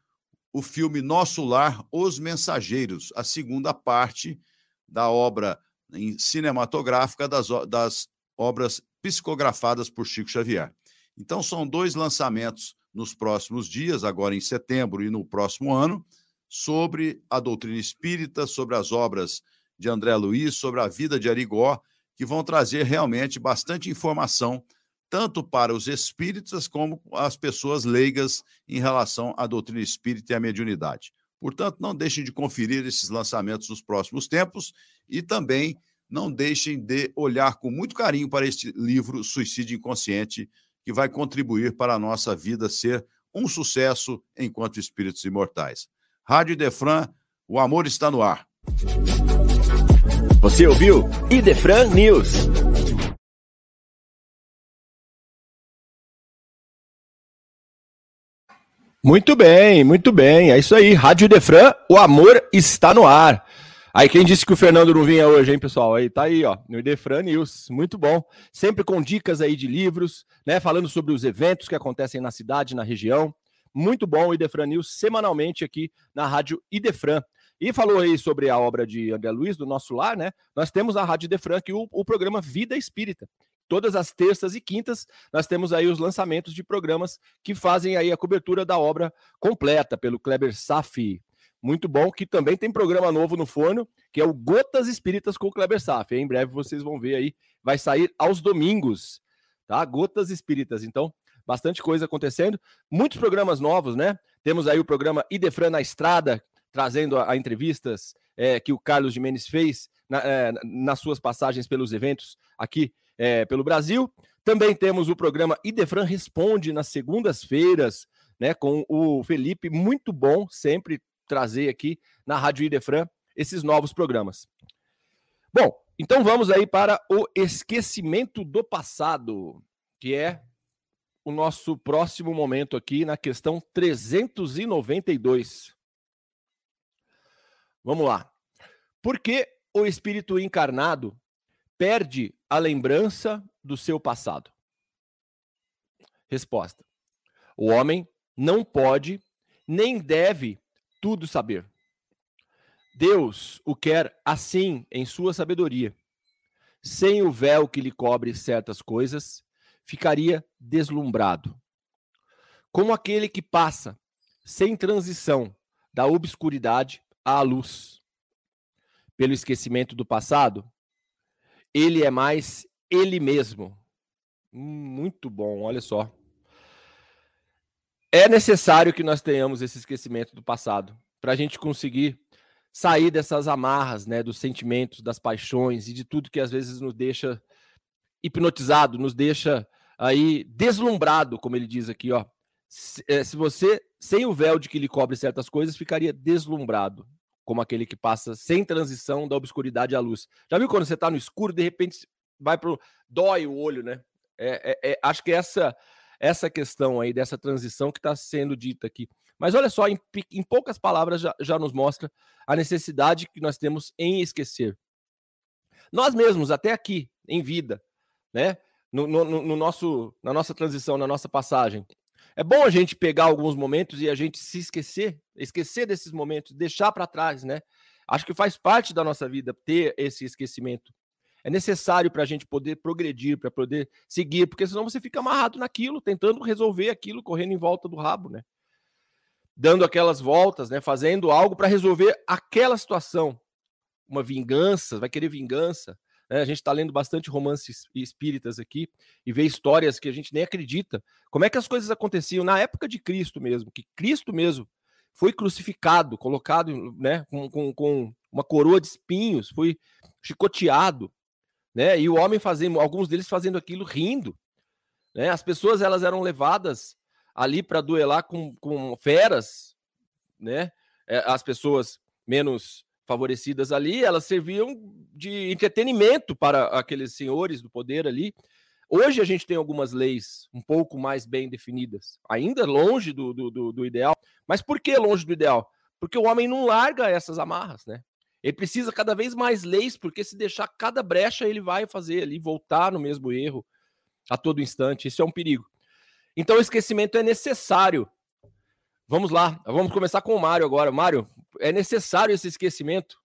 o filme Nosso Lar, Os Mensageiros, a segunda parte da obra cinematográfica das, das obras psicografadas por Chico Xavier. Então, são dois lançamentos nos próximos dias, agora em setembro e no próximo ano, sobre a doutrina espírita, sobre as obras de André Luiz, sobre a vida de Arigó, que vão trazer realmente bastante informação tanto para os espíritas como as pessoas leigas em relação à doutrina espírita e à mediunidade. Portanto, não deixem de conferir esses lançamentos nos próximos tempos e também não deixem de olhar com muito carinho para este livro Suicídio Inconsciente, que vai contribuir para a nossa vida ser um sucesso enquanto espíritos imortais. Rádio Defran, O amor está no ar. Você ouviu Idefran News. Muito bem, muito bem. É isso aí. Rádio Idefran, o amor está no ar. Aí quem disse que o Fernando não vinha hoje, hein, pessoal? Aí tá aí, ó, no Idefran News. Muito bom. Sempre com dicas aí de livros, né, falando sobre os eventos que acontecem na cidade, na região. Muito bom o Idefran News semanalmente aqui na Rádio Idefran. E falou aí sobre a obra de André Luiz, do nosso lar, né? Nós temos na Rádio Idefran aqui o, o programa Vida Espírita. Todas as terças e quintas nós temos aí os lançamentos de programas que fazem aí a cobertura da obra completa pelo Kleber Safi. Muito bom, que também tem programa novo no forno, que é o Gotas Espíritas com o Kleber Safi. Em breve vocês vão ver aí, vai sair aos domingos, tá? Gotas Espíritas. Então, bastante coisa acontecendo, muitos programas novos, né? Temos aí o programa Idefran na Estrada, trazendo a, a entrevistas é, que o Carlos Jimenez fez na, é, nas suas passagens pelos eventos aqui é, pelo Brasil. Também temos o programa Idefran Responde nas segundas-feiras, né? Com o Felipe, muito bom sempre trazer aqui na Rádio Idefran esses novos programas. Bom, então vamos aí para o esquecimento do passado, que é o nosso próximo momento aqui na questão 392. Vamos lá. Por que o espírito encarnado perde a lembrança do seu passado? Resposta: O homem não pode nem deve tudo saber. Deus o quer assim em sua sabedoria. Sem o véu que lhe cobre certas coisas, ficaria deslumbrado. Como aquele que passa, sem transição, da obscuridade à luz. Pelo esquecimento do passado, ele é mais ele mesmo. Muito bom, olha só. É necessário que nós tenhamos esse esquecimento do passado para a gente conseguir sair dessas amarras, né, dos sentimentos, das paixões e de tudo que às vezes nos deixa hipnotizado, nos deixa aí deslumbrado, como ele diz aqui, ó. Se, é, se você, sem o véu de que lhe cobre certas coisas, ficaria deslumbrado, como aquele que passa sem transição da obscuridade à luz. Já viu quando você está no escuro, de repente vai pro dói o olho, né? É, é, é, acho que essa essa questão aí dessa transição que está sendo dita aqui. Mas olha só, em, em poucas palavras já, já nos mostra a necessidade que nós temos em esquecer. Nós mesmos, até aqui, em vida, né? no, no, no, nosso, na nossa transição, na nossa passagem. É bom a gente pegar alguns momentos e a gente se esquecer, esquecer desses momentos, deixar para trás, né? Acho que faz parte da nossa vida ter esse esquecimento. É necessário para a gente poder progredir, para poder seguir, porque senão você fica amarrado naquilo, tentando resolver aquilo, correndo em volta do rabo, né? Dando aquelas voltas, né? Fazendo algo para resolver aquela situação. Uma vingança, vai querer vingança, né? A gente está lendo bastante romances espíritas aqui e vê histórias que a gente nem acredita. Como é que as coisas aconteciam na época de Cristo mesmo, que Cristo mesmo foi crucificado, colocado né, com, com, com uma coroa de espinhos, foi chicoteado, né? E o homem fazendo, alguns deles fazendo aquilo rindo, né? As pessoas elas eram levadas ali para duelar com, com feras, né? É, as pessoas menos favorecidas ali, elas serviam de entretenimento para aqueles senhores do poder ali. Hoje a gente tem algumas leis um pouco mais bem definidas, ainda longe do, do, do, ideal. Mas por que longe do ideal? Porque o homem não larga essas amarras, né? Ele precisa cada vez mais leis, porque se deixar cada brecha, ele vai fazer ali, voltar no mesmo erro a todo instante. Isso é um perigo. Então, o esquecimento é necessário. Vamos lá, vamos começar com o Mário agora. Mário, é necessário esse esquecimento,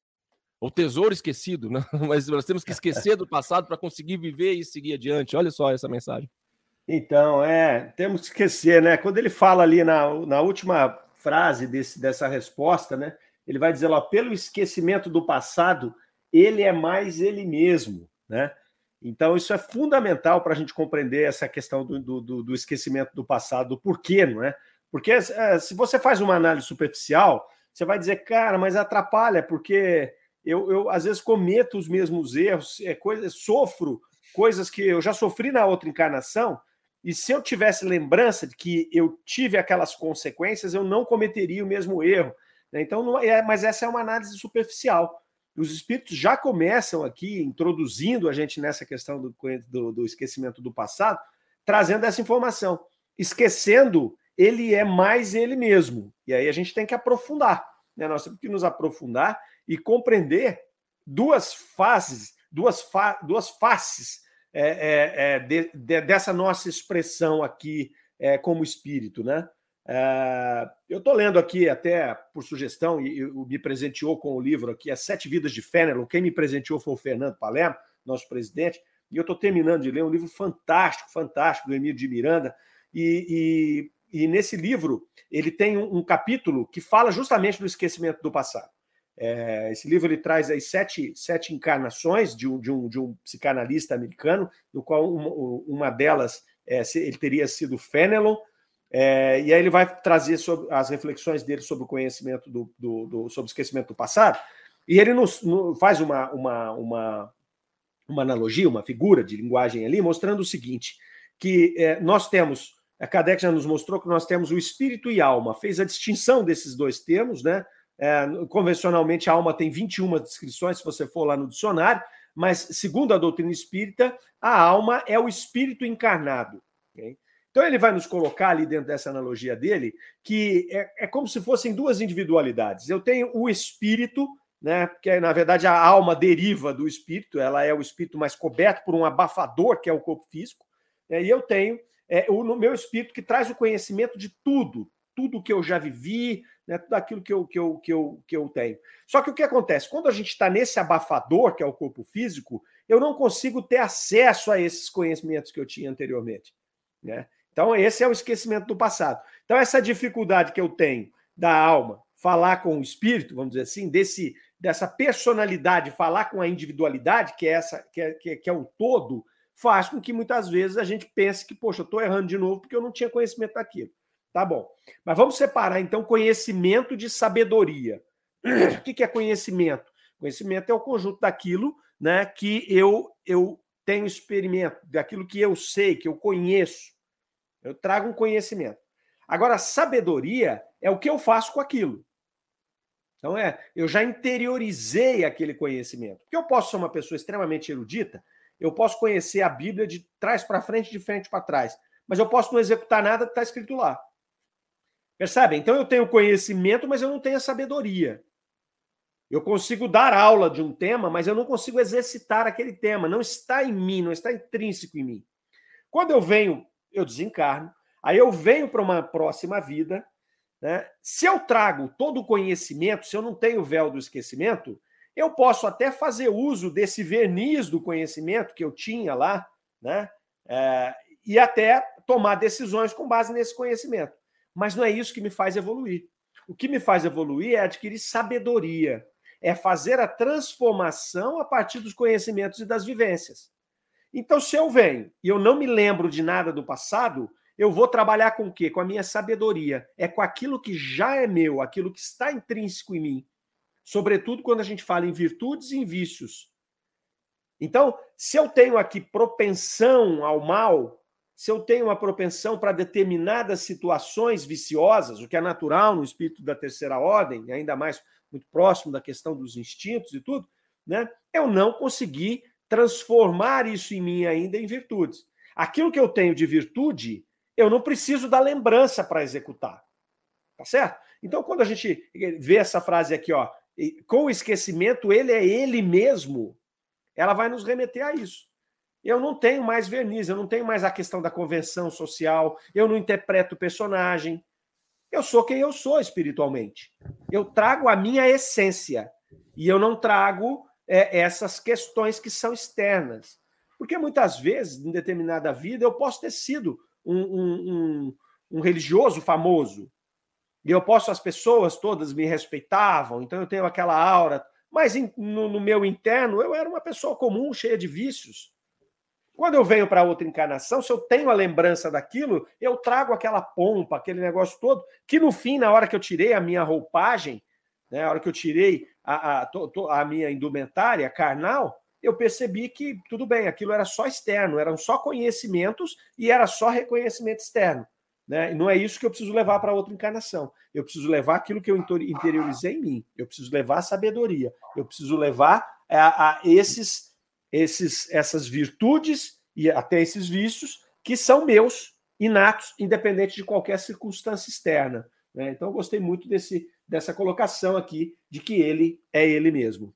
o tesouro esquecido, né? mas nós temos que esquecer do passado para conseguir viver e seguir adiante. Olha só essa mensagem. Então, é, temos que esquecer, né? Quando ele fala ali na, na última frase desse, dessa resposta, né? Ele vai dizer lá, pelo esquecimento do passado, ele é mais ele mesmo, né? Então, isso é fundamental para a gente compreender essa questão do, do, do, esquecimento do passado, do porquê, não é? Porque é, se você faz uma análise superficial, você vai dizer, cara, mas atrapalha, porque eu, eu às vezes cometo os mesmos erros, é, coisa, sofro coisas que eu já sofri na outra encarnação, e se eu tivesse lembrança de que eu tive aquelas consequências, eu não cometeria o mesmo erro. Né? Então, não é, mas essa é uma análise superficial. Os espíritos já começam aqui introduzindo a gente nessa questão do, do, do esquecimento do passado, trazendo essa informação. Esquecendo, ele é mais ele mesmo. E aí a gente tem que aprofundar. Né? Nós temos que nos aprofundar e compreender duas fases, duas, fa duas faces é, é, é, de, de, dessa nossa expressão aqui é, como espírito, né? É, eu estou lendo aqui, até por sugestão, e, e me presenteou com o livro aqui, As Sete Vidas de Fenelon. Quem me presenteou foi o Fernando Palermo, nosso presidente, e eu estou terminando de ler um livro fantástico, fantástico, do Emílio de Miranda. E, e, nesse livro, ele tem um, um, capítulo que fala justamente do esquecimento do passado. É, esse livro ele traz aí sete, sete encarnações de um, de, um, de um psicanalista americano, no qual uma, uma delas é, ele teria sido Fenelon, é, e aí ele vai trazer sobre, as reflexões dele sobre o conhecimento do, do, do sobre o esquecimento do passado, e ele nos, nos faz uma, uma, uma, uma, analogia, uma figura de linguagem ali, mostrando o seguinte: que é, nós temos, a Kardec já nos mostrou que nós temos o espírito e alma, fez a distinção desses dois termos, né? É, convencionalmente, a alma tem 21 descrições, se você for lá no dicionário, mas, segundo a doutrina espírita, a alma é o espírito encarnado. Okay? Então ele vai nos colocar ali dentro dessa analogia dele que é, é como se fossem duas individualidades. Eu tenho o espírito, né? Que na verdade a alma deriva do espírito, ela é o espírito mais coberto por um abafador que é o corpo físico. Né, e eu tenho é, o no meu espírito que traz o conhecimento de tudo, tudo que eu já vivi, né, tudo aquilo que eu, que, eu, que, eu, que eu tenho. Só que o que acontece? Quando a gente está nesse abafador, que é o corpo físico, eu não consigo ter acesso a esses conhecimentos que eu tinha anteriormente. Né? Então, esse é o esquecimento do passado. Então, essa dificuldade que eu tenho da alma falar com o espírito, vamos dizer assim, desse, dessa personalidade, falar com a individualidade, que é essa, que é, que é, que é o todo, faz com que muitas vezes a gente pense que, poxa, eu estou errando de novo porque eu não tinha conhecimento daquilo. Tá bom. Mas vamos separar, então, conhecimento de sabedoria. O que é conhecimento? Conhecimento é o conjunto daquilo né, que eu, eu tenho experimento, daquilo que eu sei, que eu conheço. Eu trago um conhecimento. Agora, sabedoria é o que eu faço com aquilo. Então é, eu já interiorizei aquele conhecimento. Porque eu posso ser uma pessoa extremamente erudita, eu posso conhecer a Bíblia de trás para frente, de frente para trás, mas eu posso não executar nada que está escrito lá. Percebe? Então eu tenho conhecimento, mas eu não tenho a sabedoria. Eu consigo dar aula de um tema, mas eu não consigo exercitar aquele tema. Não está em mim, não está intrínseco em mim. Quando eu venho eu desencarno, aí eu venho para uma próxima vida. Né? Se eu trago todo o conhecimento, se eu não tenho o véu do esquecimento, eu posso até fazer uso desse verniz do conhecimento que eu tinha lá, né? É, e até tomar decisões com base nesse conhecimento. Mas não é isso que me faz evoluir. O que me faz evoluir é adquirir sabedoria, é fazer a transformação a partir dos conhecimentos e das vivências. Então, se eu venho e eu não me lembro de nada do passado, eu vou trabalhar com o quê? Com a minha sabedoria. É com aquilo que já é meu, aquilo que está intrínseco em mim. Sobretudo quando a gente fala em virtudes e em vícios. Então, se eu tenho aqui propensão ao mal, se eu tenho uma propensão para determinadas situações viciosas, o que é natural no espírito da terceira ordem, ainda mais muito próximo da questão dos instintos e tudo, né? Eu não consegui transformar isso em mim ainda em virtudes. Aquilo que eu tenho de virtude, eu não preciso da lembrança para executar. Tá certo? Então, quando a gente vê essa frase aqui, ó, com o esquecimento, ele é ele mesmo, ela vai nos remeter a isso. Eu não tenho mais verniz, eu não tenho mais a questão da convenção social, eu não interpreto personagem. Eu sou quem eu sou espiritualmente. Eu trago a minha essência. E eu não trago é, essas questões que são externas. Porque muitas vezes, em determinada vida, eu posso ter sido um, um, um, um religioso famoso. E eu posso, as pessoas todas me respeitavam, então eu tenho aquela aura. Mas em, no, no meu interno, eu era uma pessoa comum, cheia de vícios. Quando eu venho para outra encarnação, se eu tenho a lembrança daquilo, eu trago aquela pompa, aquele negócio todo, que no fim, na hora que eu tirei a minha roupagem, né, a hora que eu tirei a, a, a minha indumentária carnal, eu percebi que tudo bem, aquilo era só externo, eram só conhecimentos e era só reconhecimento externo. Né? Não é isso que eu preciso levar para outra encarnação. Eu preciso levar aquilo que eu interiorizei em mim. Eu preciso levar a sabedoria. Eu preciso levar a, a esses, esses, essas virtudes e até esses vícios que são meus, inatos, independente de qualquer circunstância externa. Né? Então, eu gostei muito desse, dessa colocação aqui de que ele é ele mesmo.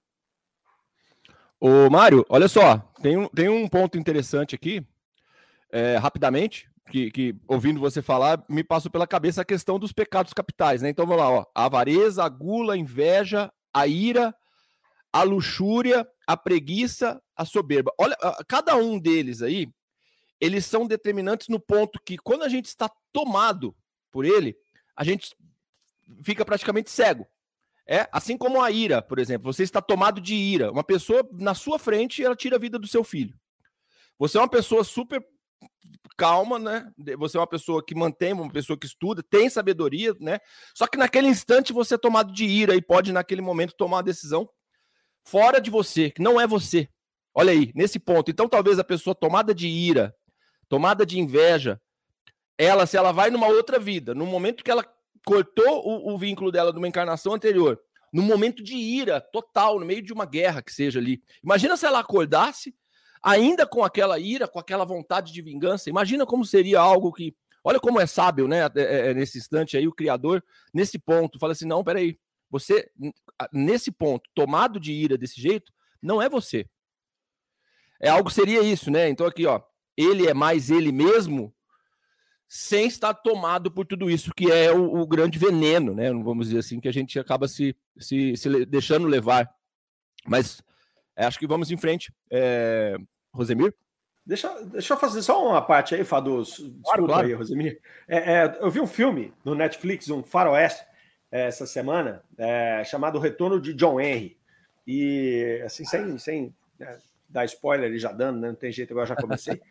Ô, Mário, olha só, tem um, tem um ponto interessante aqui, é, rapidamente, que, que, ouvindo você falar, me passou pela cabeça a questão dos pecados capitais, né? Então vamos lá, ó. A avareza, a gula, a inveja, a ira, a luxúria, a preguiça, a soberba. Olha, cada um deles aí, eles são determinantes no ponto que quando a gente está tomado por ele, a gente fica praticamente cego. É, assim como a ira, por exemplo, você está tomado de ira. Uma pessoa na sua frente, ela tira a vida do seu filho. Você é uma pessoa super calma, né? Você é uma pessoa que mantém, uma pessoa que estuda, tem sabedoria, né? Só que naquele instante você é tomado de ira e pode naquele momento tomar uma decisão fora de você, que não é você. Olha aí, nesse ponto. Então talvez a pessoa tomada de ira, tomada de inveja, ela se ela vai numa outra vida, no momento que ela cortou o, o vínculo dela de uma encarnação anterior, no momento de ira total, no meio de uma guerra que seja ali. Imagina se ela acordasse ainda com aquela ira, com aquela vontade de vingança. Imagina como seria algo que. Olha como é sábio, né? É, é, nesse instante aí, o Criador, nesse ponto, fala assim: não, peraí, você, nesse ponto, tomado de ira desse jeito, não é você. É algo seria isso, né? Então aqui, ó, ele é mais ele mesmo, sem estar tomado por tudo isso, que é o, o grande veneno, né? Vamos dizer assim, que a gente acaba se, se, se deixando levar. Mas é, acho que vamos em frente. É, Rosemir? Deixa, deixa eu fazer só uma parte aí, Fadu. Desculpa claro, claro. aí, Rosemir. É, é, eu vi um filme no Netflix, um faroeste, é, essa semana, é, chamado Retorno de John Henry. E, assim, sem, sem né, dar spoiler ele já dando, né? não tem jeito, agora já comecei.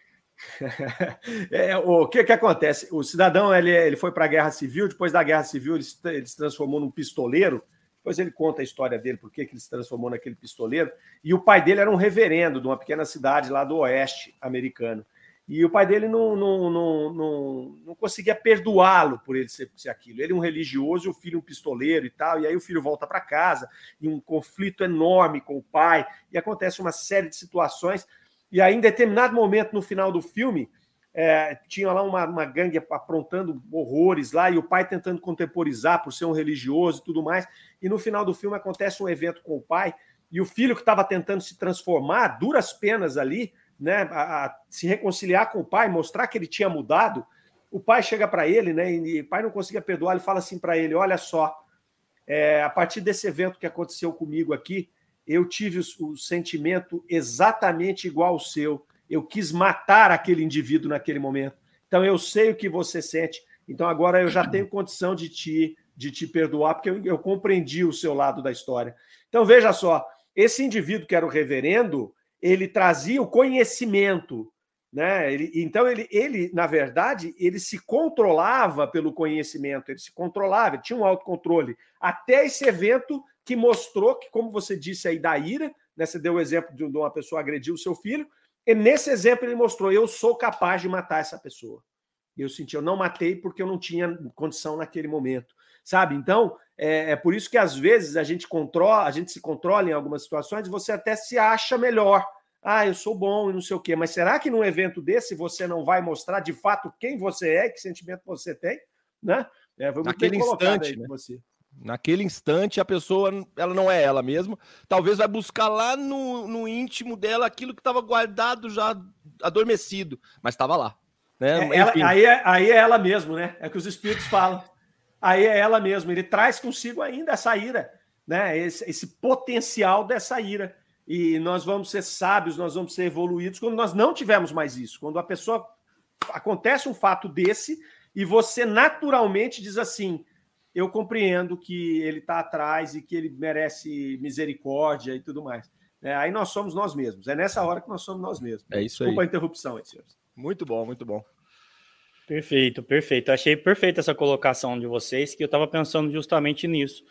é, o que, que acontece? O cidadão ele, ele foi para a guerra civil, depois da guerra civil ele, ele se transformou num pistoleiro depois ele conta a história dele, por que ele se transformou naquele pistoleiro. E o pai dele era um reverendo de uma pequena cidade lá do oeste americano. E o pai dele não, não, não, não, não conseguia perdoá-lo por ele ser, ser aquilo. Ele é um religioso e o filho um pistoleiro e tal. E aí o filho volta para casa e um conflito enorme com o pai. E acontece uma série de situações. E aí, em determinado momento no final do filme, é, tinha lá uma, uma gangue aprontando horrores lá, e o pai tentando contemporizar por ser um religioso e tudo mais. E no final do filme acontece um evento com o pai, e o filho que estava tentando se transformar, duras penas ali, né, a, a, se reconciliar com o pai, mostrar que ele tinha mudado. O pai chega para ele, né, e o pai não conseguia perdoar, ele fala assim para ele: Olha só, é, a partir desse evento que aconteceu comigo aqui, eu tive o, o sentimento exatamente igual ao seu eu quis matar aquele indivíduo naquele momento. Então eu sei o que você sente. Então agora eu já tenho condição de te, de te perdoar, porque eu, eu compreendi o seu lado da história. Então veja só, esse indivíduo que era o reverendo, ele trazia o conhecimento, né? Ele, então ele, ele, na verdade, ele se controlava pelo conhecimento, ele se controlava, ele tinha um autocontrole. Até esse evento que mostrou que, como você disse aí da ira, né? Você deu o exemplo de uma pessoa agredir o seu filho, e nesse exemplo ele mostrou: eu sou capaz de matar essa pessoa. Eu senti, eu não matei porque eu não tinha condição naquele momento, sabe? Então é, é, por isso que às vezes a gente controla, a gente se controla em algumas situações, você até se acha melhor. Ah, eu sou bom e não sei o quê. Mas será que num evento desse você não vai mostrar de fato quem você é, que sentimento você tem, né? É, Naquele instante, né? você Naquele instante, a pessoa ela não é ela mesma. Talvez vai buscar lá no, no íntimo dela aquilo que estava guardado já adormecido, mas estava lá. Né? É, ela, aí, é, aí é ela mesmo, né? É que os espíritos falam. Aí é ela mesmo. Ele traz consigo ainda essa ira, né? Esse, esse potencial dessa ira. E nós vamos ser sábios, nós vamos ser evoluídos quando nós não tivermos mais isso. Quando a pessoa acontece um fato desse e você naturalmente diz assim: eu compreendo que ele está atrás e que ele merece misericórdia e tudo mais. É, aí nós somos nós mesmos. É nessa hora que nós somos nós mesmos. É isso Desculpa aí. a interrupção, aí, senhores. Muito bom, muito bom. Perfeito, perfeito. Achei perfeita essa colocação de vocês, que eu estava pensando justamente nisso.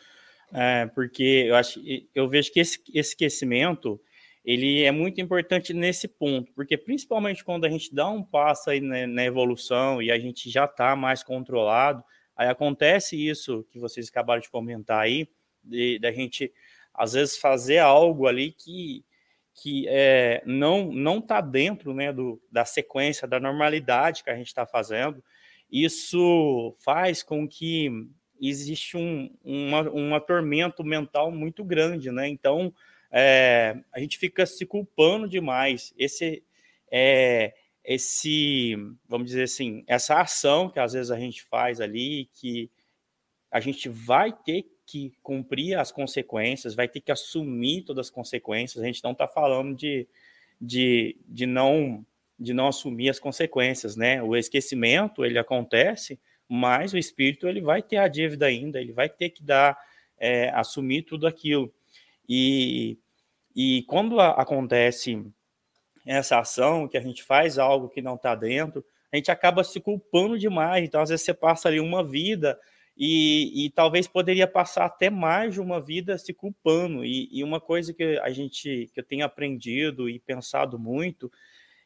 É, porque eu acho eu vejo que esse, esquecimento ele é muito importante nesse ponto, porque principalmente quando a gente dá um passo aí na, na evolução e a gente já está mais controlado, aí acontece isso que vocês acabaram de comentar aí, da gente às vezes fazer algo ali que que é, não não está dentro né, do, da sequência da normalidade que a gente está fazendo isso faz com que existe um, uma, um atormento mental muito grande, né? Então, é, a gente fica se culpando demais. Esse, é, esse, vamos dizer assim, essa ação que às vezes a gente faz ali, que a gente vai ter que cumprir as consequências, vai ter que assumir todas as consequências. A gente não está falando de, de, de não de não assumir as consequências, né? O esquecimento ele acontece, mas o espírito ele vai ter a dívida ainda, ele vai ter que dar é, assumir tudo aquilo. E, e quando a, acontece essa ação, que a gente faz algo que não está dentro, a gente acaba se culpando demais. Então, às vezes, você passa ali uma vida e, e talvez poderia passar até mais de uma vida se culpando. E, e uma coisa que a gente que eu tenho aprendido e pensado muito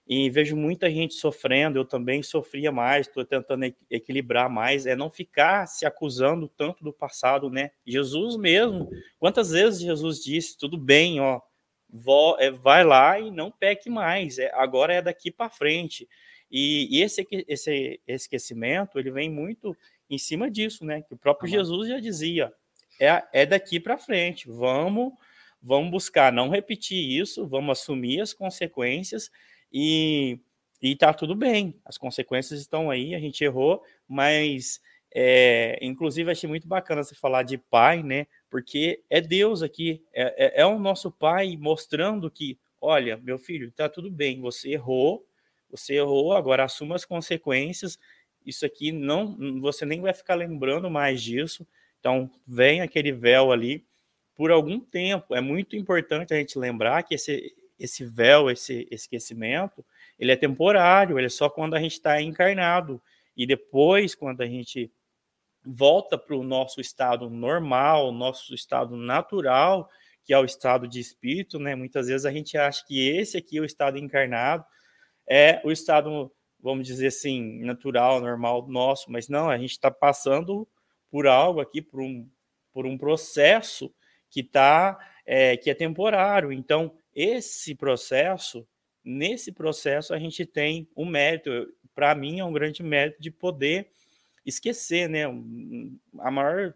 e vejo muita gente sofrendo, eu também sofria mais, estou tentando equilibrar mais, é não ficar se acusando tanto do passado, né? Jesus mesmo, quantas vezes Jesus disse, tudo bem, ó, vai lá e não peque mais, é, agora é daqui para frente. E, e, esse, esse esquecimento, ele vem muito em cima disso, né? Que o próprio Jesus já dizia, é, é daqui para frente, vamos, vamos buscar não repetir isso, vamos assumir as consequências, e, e tá tudo bem, as consequências estão aí, a gente errou, mas é, inclusive achei muito bacana você falar de pai, né? Porque é Deus aqui, é, é, é o nosso pai mostrando que, olha, meu filho, tá tudo bem, você errou, você errou, agora assuma as consequências. Isso aqui não, você nem vai ficar lembrando mais disso. Então, vem aquele véu ali por algum tempo. É muito importante a gente lembrar que esse, esse véu, esse esquecimento, ele é temporário, ele é só quando a gente está encarnado. E depois, quando a gente volta para o nosso estado normal, nosso estado natural, que é o estado de espírito, né? Muitas vezes a gente acha que esse aqui, o estado encarnado, é o estado, vamos dizer assim, natural, normal nosso, mas não, a gente está passando por algo aqui, por um, por um processo que tá, é, que é temporário. Então, esse processo, nesse processo, a gente tem um mérito. Para mim, é um grande mérito de poder esquecer, né? A maior,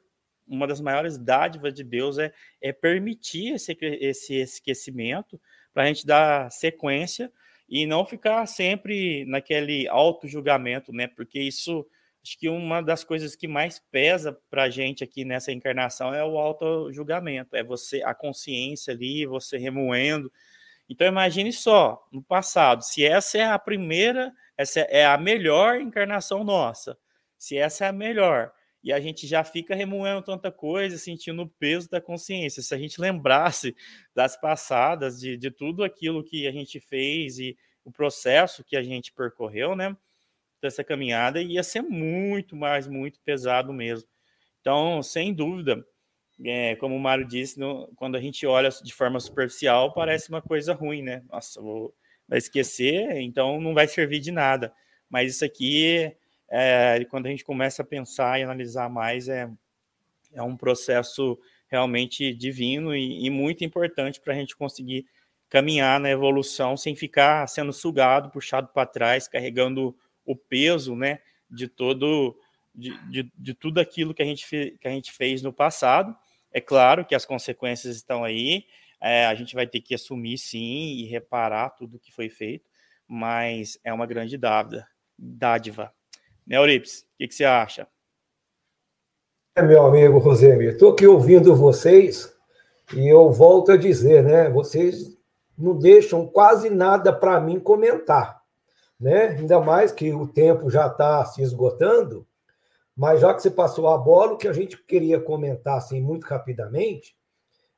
uma das maiores dádivas de Deus é, é permitir esse, esse esquecimento para a gente dar sequência e não ficar sempre naquele auto-julgamento, né? Porque isso, acho que uma das coisas que mais pesa para a gente aqui nessa encarnação é o auto-julgamento, é você, a consciência ali, você remoendo. Então, imagine só, no passado, se essa é a primeira, essa é a melhor encarnação nossa, se essa é a melhor, e a gente já fica remoendo tanta coisa, sentindo o peso da consciência. Se a gente lembrasse das passadas, de, de tudo aquilo que a gente fez e o processo que a gente percorreu, né? Dessa caminhada, ia ser muito mais, muito pesado mesmo. Então, sem dúvida, é, como o Mário disse, no, quando a gente olha de forma superficial, parece uma coisa ruim, né? Nossa, vou vai esquecer, então não vai servir de nada. Mas isso aqui, é, quando a gente começa a pensar e analisar mais, é, é um processo realmente divino e, e muito importante para a gente conseguir caminhar na evolução sem ficar sendo sugado, puxado para trás, carregando o peso, né, de todo de, de, de, tudo aquilo que a, gente que a gente fez no passado. É claro que as consequências estão aí, é, a gente vai ter que assumir sim e reparar tudo que foi feito, mas é uma grande dádiva. dádiva. Né, Euripides, o que, que, você acha? É, meu amigo Rosemir, estou aqui ouvindo vocês e eu volto a dizer, né? Vocês não deixam quase nada para mim comentar, né? Ainda mais que o tempo já está se esgotando, mas já que você passou a bola, o que a gente queria comentar assim muito rapidamente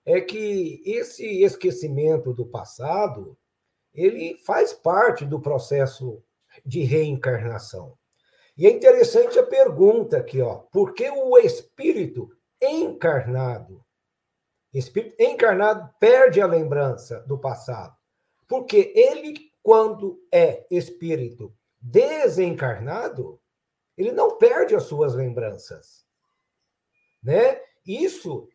é que esse esquecimento do passado, ele faz parte do processo de reencarnação. E é interessante a pergunta aqui, ó, por que o espírito encarnado Espírito encarnado perde a lembrança do passado. Porque ele, quando é espírito desencarnado, ele não perde as suas lembranças. Né? Isso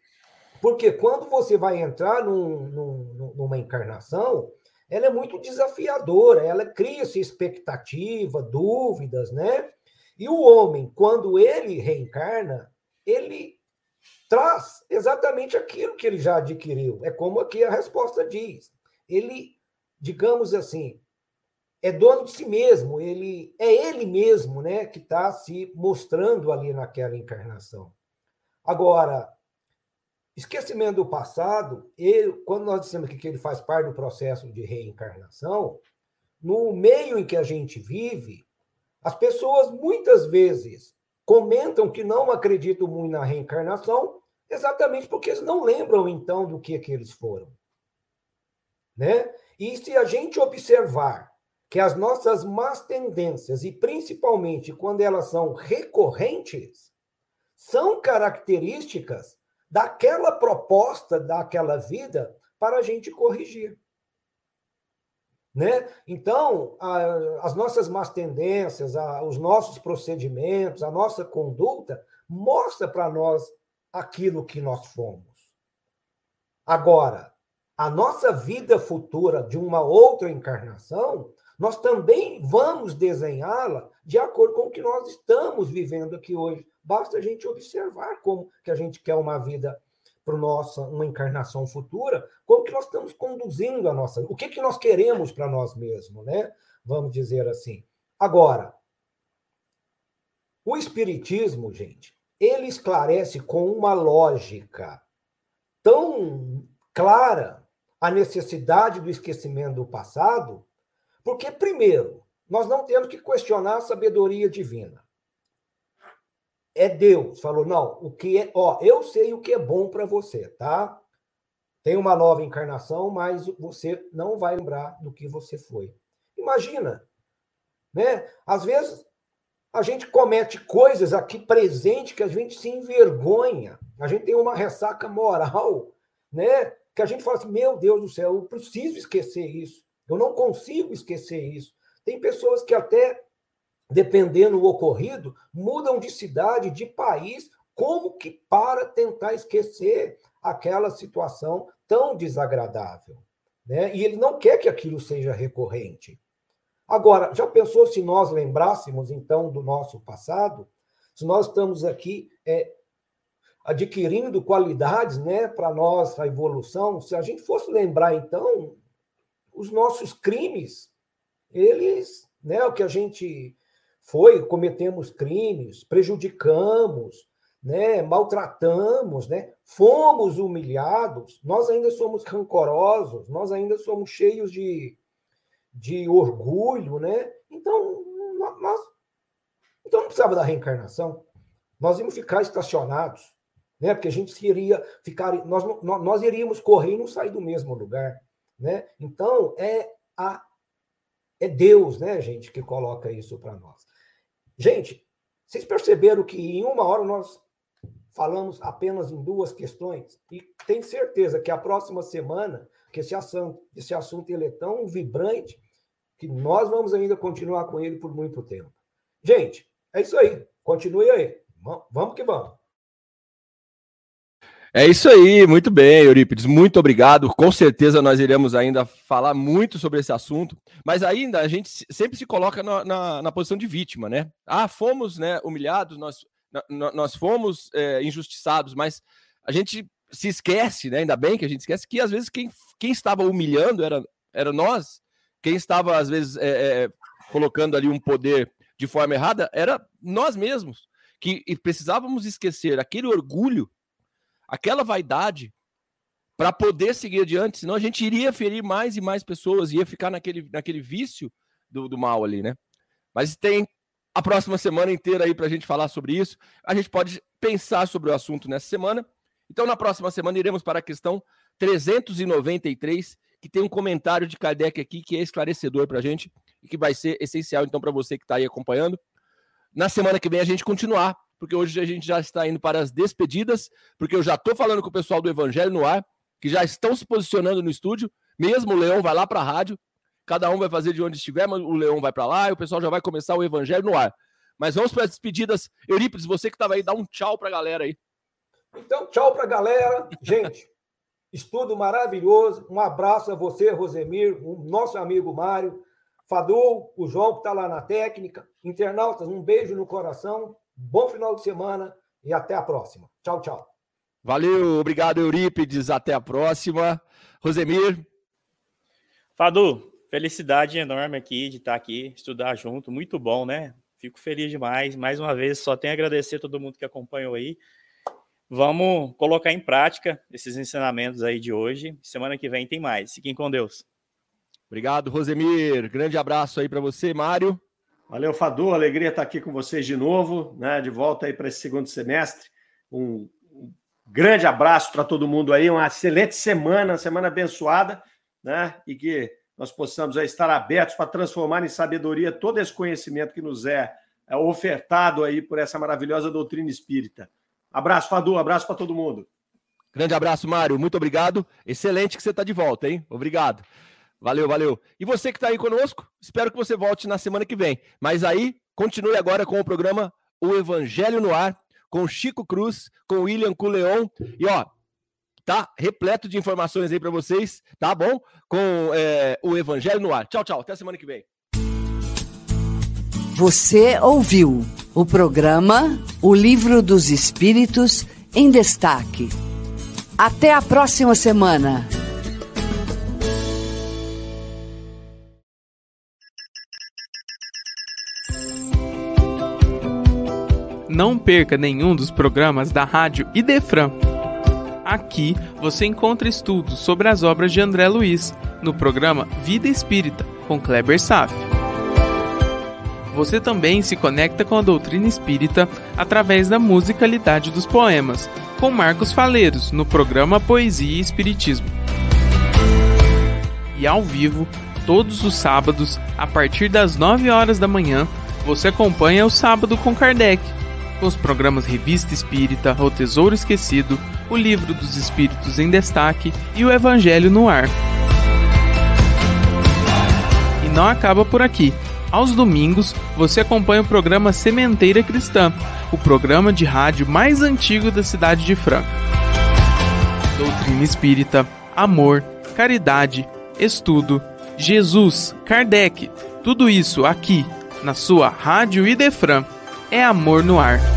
porque quando você vai entrar num, num, numa encarnação, ela é muito desafiadora, ela cria-se expectativa, dúvidas, né? E o homem, quando ele reencarna, ele traz exatamente aquilo que ele já adquiriu. É como aqui a resposta diz. Ele, digamos assim, é dono de si mesmo, ele é ele mesmo, né, que está se mostrando ali naquela encarnação. Agora, esquecimento do passado, ele, quando nós dissemos que ele faz parte do processo de reencarnação, no meio em que a gente vive, as pessoas muitas vezes comentam que não acreditam muito na reencarnação, exatamente porque eles não lembram então do que, que eles foram. Né? E se a gente observar que as nossas más tendências, e principalmente quando elas são recorrentes, são características daquela proposta, daquela vida, para a gente corrigir. Né? Então, a, as nossas más tendências, a, os nossos procedimentos, a nossa conduta, mostra para nós aquilo que nós fomos. Agora, a nossa vida futura de uma outra encarnação nós também vamos desenhá-la de acordo com o que nós estamos vivendo aqui hoje. Basta a gente observar como que a gente quer uma vida para nossa uma encarnação futura, como que nós estamos conduzindo a nossa, o que que nós queremos para nós mesmos, né? Vamos dizer assim. Agora, o espiritismo, gente, ele esclarece com uma lógica tão clara a necessidade do esquecimento do passado, porque, primeiro, nós não temos que questionar a sabedoria divina. É Deus. Falou, não, o que é. Ó, eu sei o que é bom para você, tá? Tem uma nova encarnação, mas você não vai lembrar do que você foi. Imagina, né? Às vezes a gente comete coisas aqui presente que a gente se envergonha. A gente tem uma ressaca moral, né? Que a gente fala assim: meu Deus do céu, eu preciso esquecer isso. Eu não consigo esquecer isso. Tem pessoas que até, dependendo do ocorrido, mudam de cidade, de país, como que para tentar esquecer aquela situação tão desagradável. Né? E ele não quer que aquilo seja recorrente. Agora, já pensou se nós lembrássemos, então, do nosso passado? Se nós estamos aqui é, adquirindo qualidades né, para nossa evolução, se a gente fosse lembrar, então, os nossos crimes, eles, né, o que a gente foi, cometemos crimes, prejudicamos, né, maltratamos, né, fomos humilhados, nós ainda somos rancorosos, nós ainda somos cheios de, de orgulho, né? Então, nós então não precisava da reencarnação. Nós íamos ficar estacionados, né? Porque a gente iria ficar, nós, nós iríamos correr e não sair do mesmo lugar. Né? Então, é, a, é Deus, né, gente, que coloca isso para nós. Gente, vocês perceberam que em uma hora nós falamos apenas em duas questões? E tenho certeza que a próxima semana, que esse assunto, esse assunto ele é tão vibrante, que nós vamos ainda continuar com ele por muito tempo. Gente, é isso aí. Continue aí. Vamos que vamos. É isso aí, muito bem, Eurípides, muito obrigado. Com certeza nós iremos ainda falar muito sobre esse assunto, mas ainda a gente sempre se coloca na, na, na posição de vítima, né? Ah, fomos né, humilhados, nós, na, nós fomos é, injustiçados, mas a gente se esquece, né? Ainda bem que a gente esquece que às vezes quem, quem estava humilhando era, era nós, quem estava às vezes é, é, colocando ali um poder de forma errada era nós mesmos, que precisávamos esquecer aquele orgulho aquela vaidade para poder seguir adiante, senão a gente iria ferir mais e mais pessoas, ia ficar naquele, naquele vício do, do mal ali, né? Mas tem a próxima semana inteira aí para a gente falar sobre isso. A gente pode pensar sobre o assunto nessa semana. Então, na próxima semana, iremos para a questão 393, que tem um comentário de Kardec aqui que é esclarecedor para a gente e que vai ser essencial, então, para você que está aí acompanhando. Na semana que vem, a gente continuar porque hoje a gente já está indo para as despedidas, porque eu já estou falando com o pessoal do Evangelho no ar, que já estão se posicionando no estúdio, mesmo o Leão vai lá para a rádio, cada um vai fazer de onde estiver, mas o Leão vai para lá e o pessoal já vai começar o Evangelho no ar. Mas vamos para as despedidas. Eurípides, você que estava aí, dá um tchau para a galera aí. Então, tchau para a galera. Gente, estudo maravilhoso. Um abraço a você, Rosemir, o nosso amigo Mário, Fadu, o João que está lá na técnica. Internautas, um beijo no coração. Bom final de semana e até a próxima. Tchau, tchau. Valeu, obrigado, Eurípides. Até a próxima. Rosemir. Fadu, felicidade enorme aqui de estar aqui, estudar junto. Muito bom, né? Fico feliz demais. Mais uma vez, só tenho a agradecer a todo mundo que acompanhou aí. Vamos colocar em prática esses ensinamentos aí de hoje. Semana que vem tem mais. Fiquem com Deus. Obrigado, Rosemir. Grande abraço aí para você, Mário. Valeu, Fadu. Alegria estar aqui com vocês de novo, né? De volta aí para esse segundo semestre. Um, grande abraço para todo mundo aí. Uma excelente semana, semana abençoada, né? E que nós possamos estar abertos para transformar em sabedoria todo esse conhecimento que nos é, é ofertado aí por essa maravilhosa doutrina espírita. Abraço, Fadu, abraço para todo mundo. Grande abraço, Mário. Muito obrigado. Excelente que você está de volta, hein? Obrigado. Valeu, valeu. E você que está aí conosco, espero que você volte na semana que vem. Mas aí, continue agora com o programa O Evangelho no Ar, com Chico Cruz, com William Culeon. E ó, tá repleto de informações aí para vocês, tá bom? Com é, o Evangelho no Ar. Tchau, tchau. Até semana que vem. Você ouviu o programa O Livro dos Espíritos em Destaque. Até a próxima semana. Não perca nenhum dos programas da Rádio Idefran. Aqui você encontra estudos sobre as obras de André Luiz, no programa Vida Espírita, com Kleber Saf. Você também se conecta com a doutrina espírita através da musicalidade dos poemas, com Marcos Faleiros, no programa Poesia e Espiritismo. E ao vivo, todos os sábados, a partir das 9 horas da manhã, você acompanha o Sábado com Kardec, os programas Revista Espírita, O Tesouro Esquecido, O Livro dos Espíritos em Destaque e o Evangelho no Ar. E não acaba por aqui. Aos domingos, você acompanha o programa Sementeira Cristã, o programa de rádio mais antigo da cidade de Franca. Doutrina espírita, amor, caridade, estudo, Jesus, Kardec, tudo isso aqui, na sua Rádio Idefran. É amor no ar.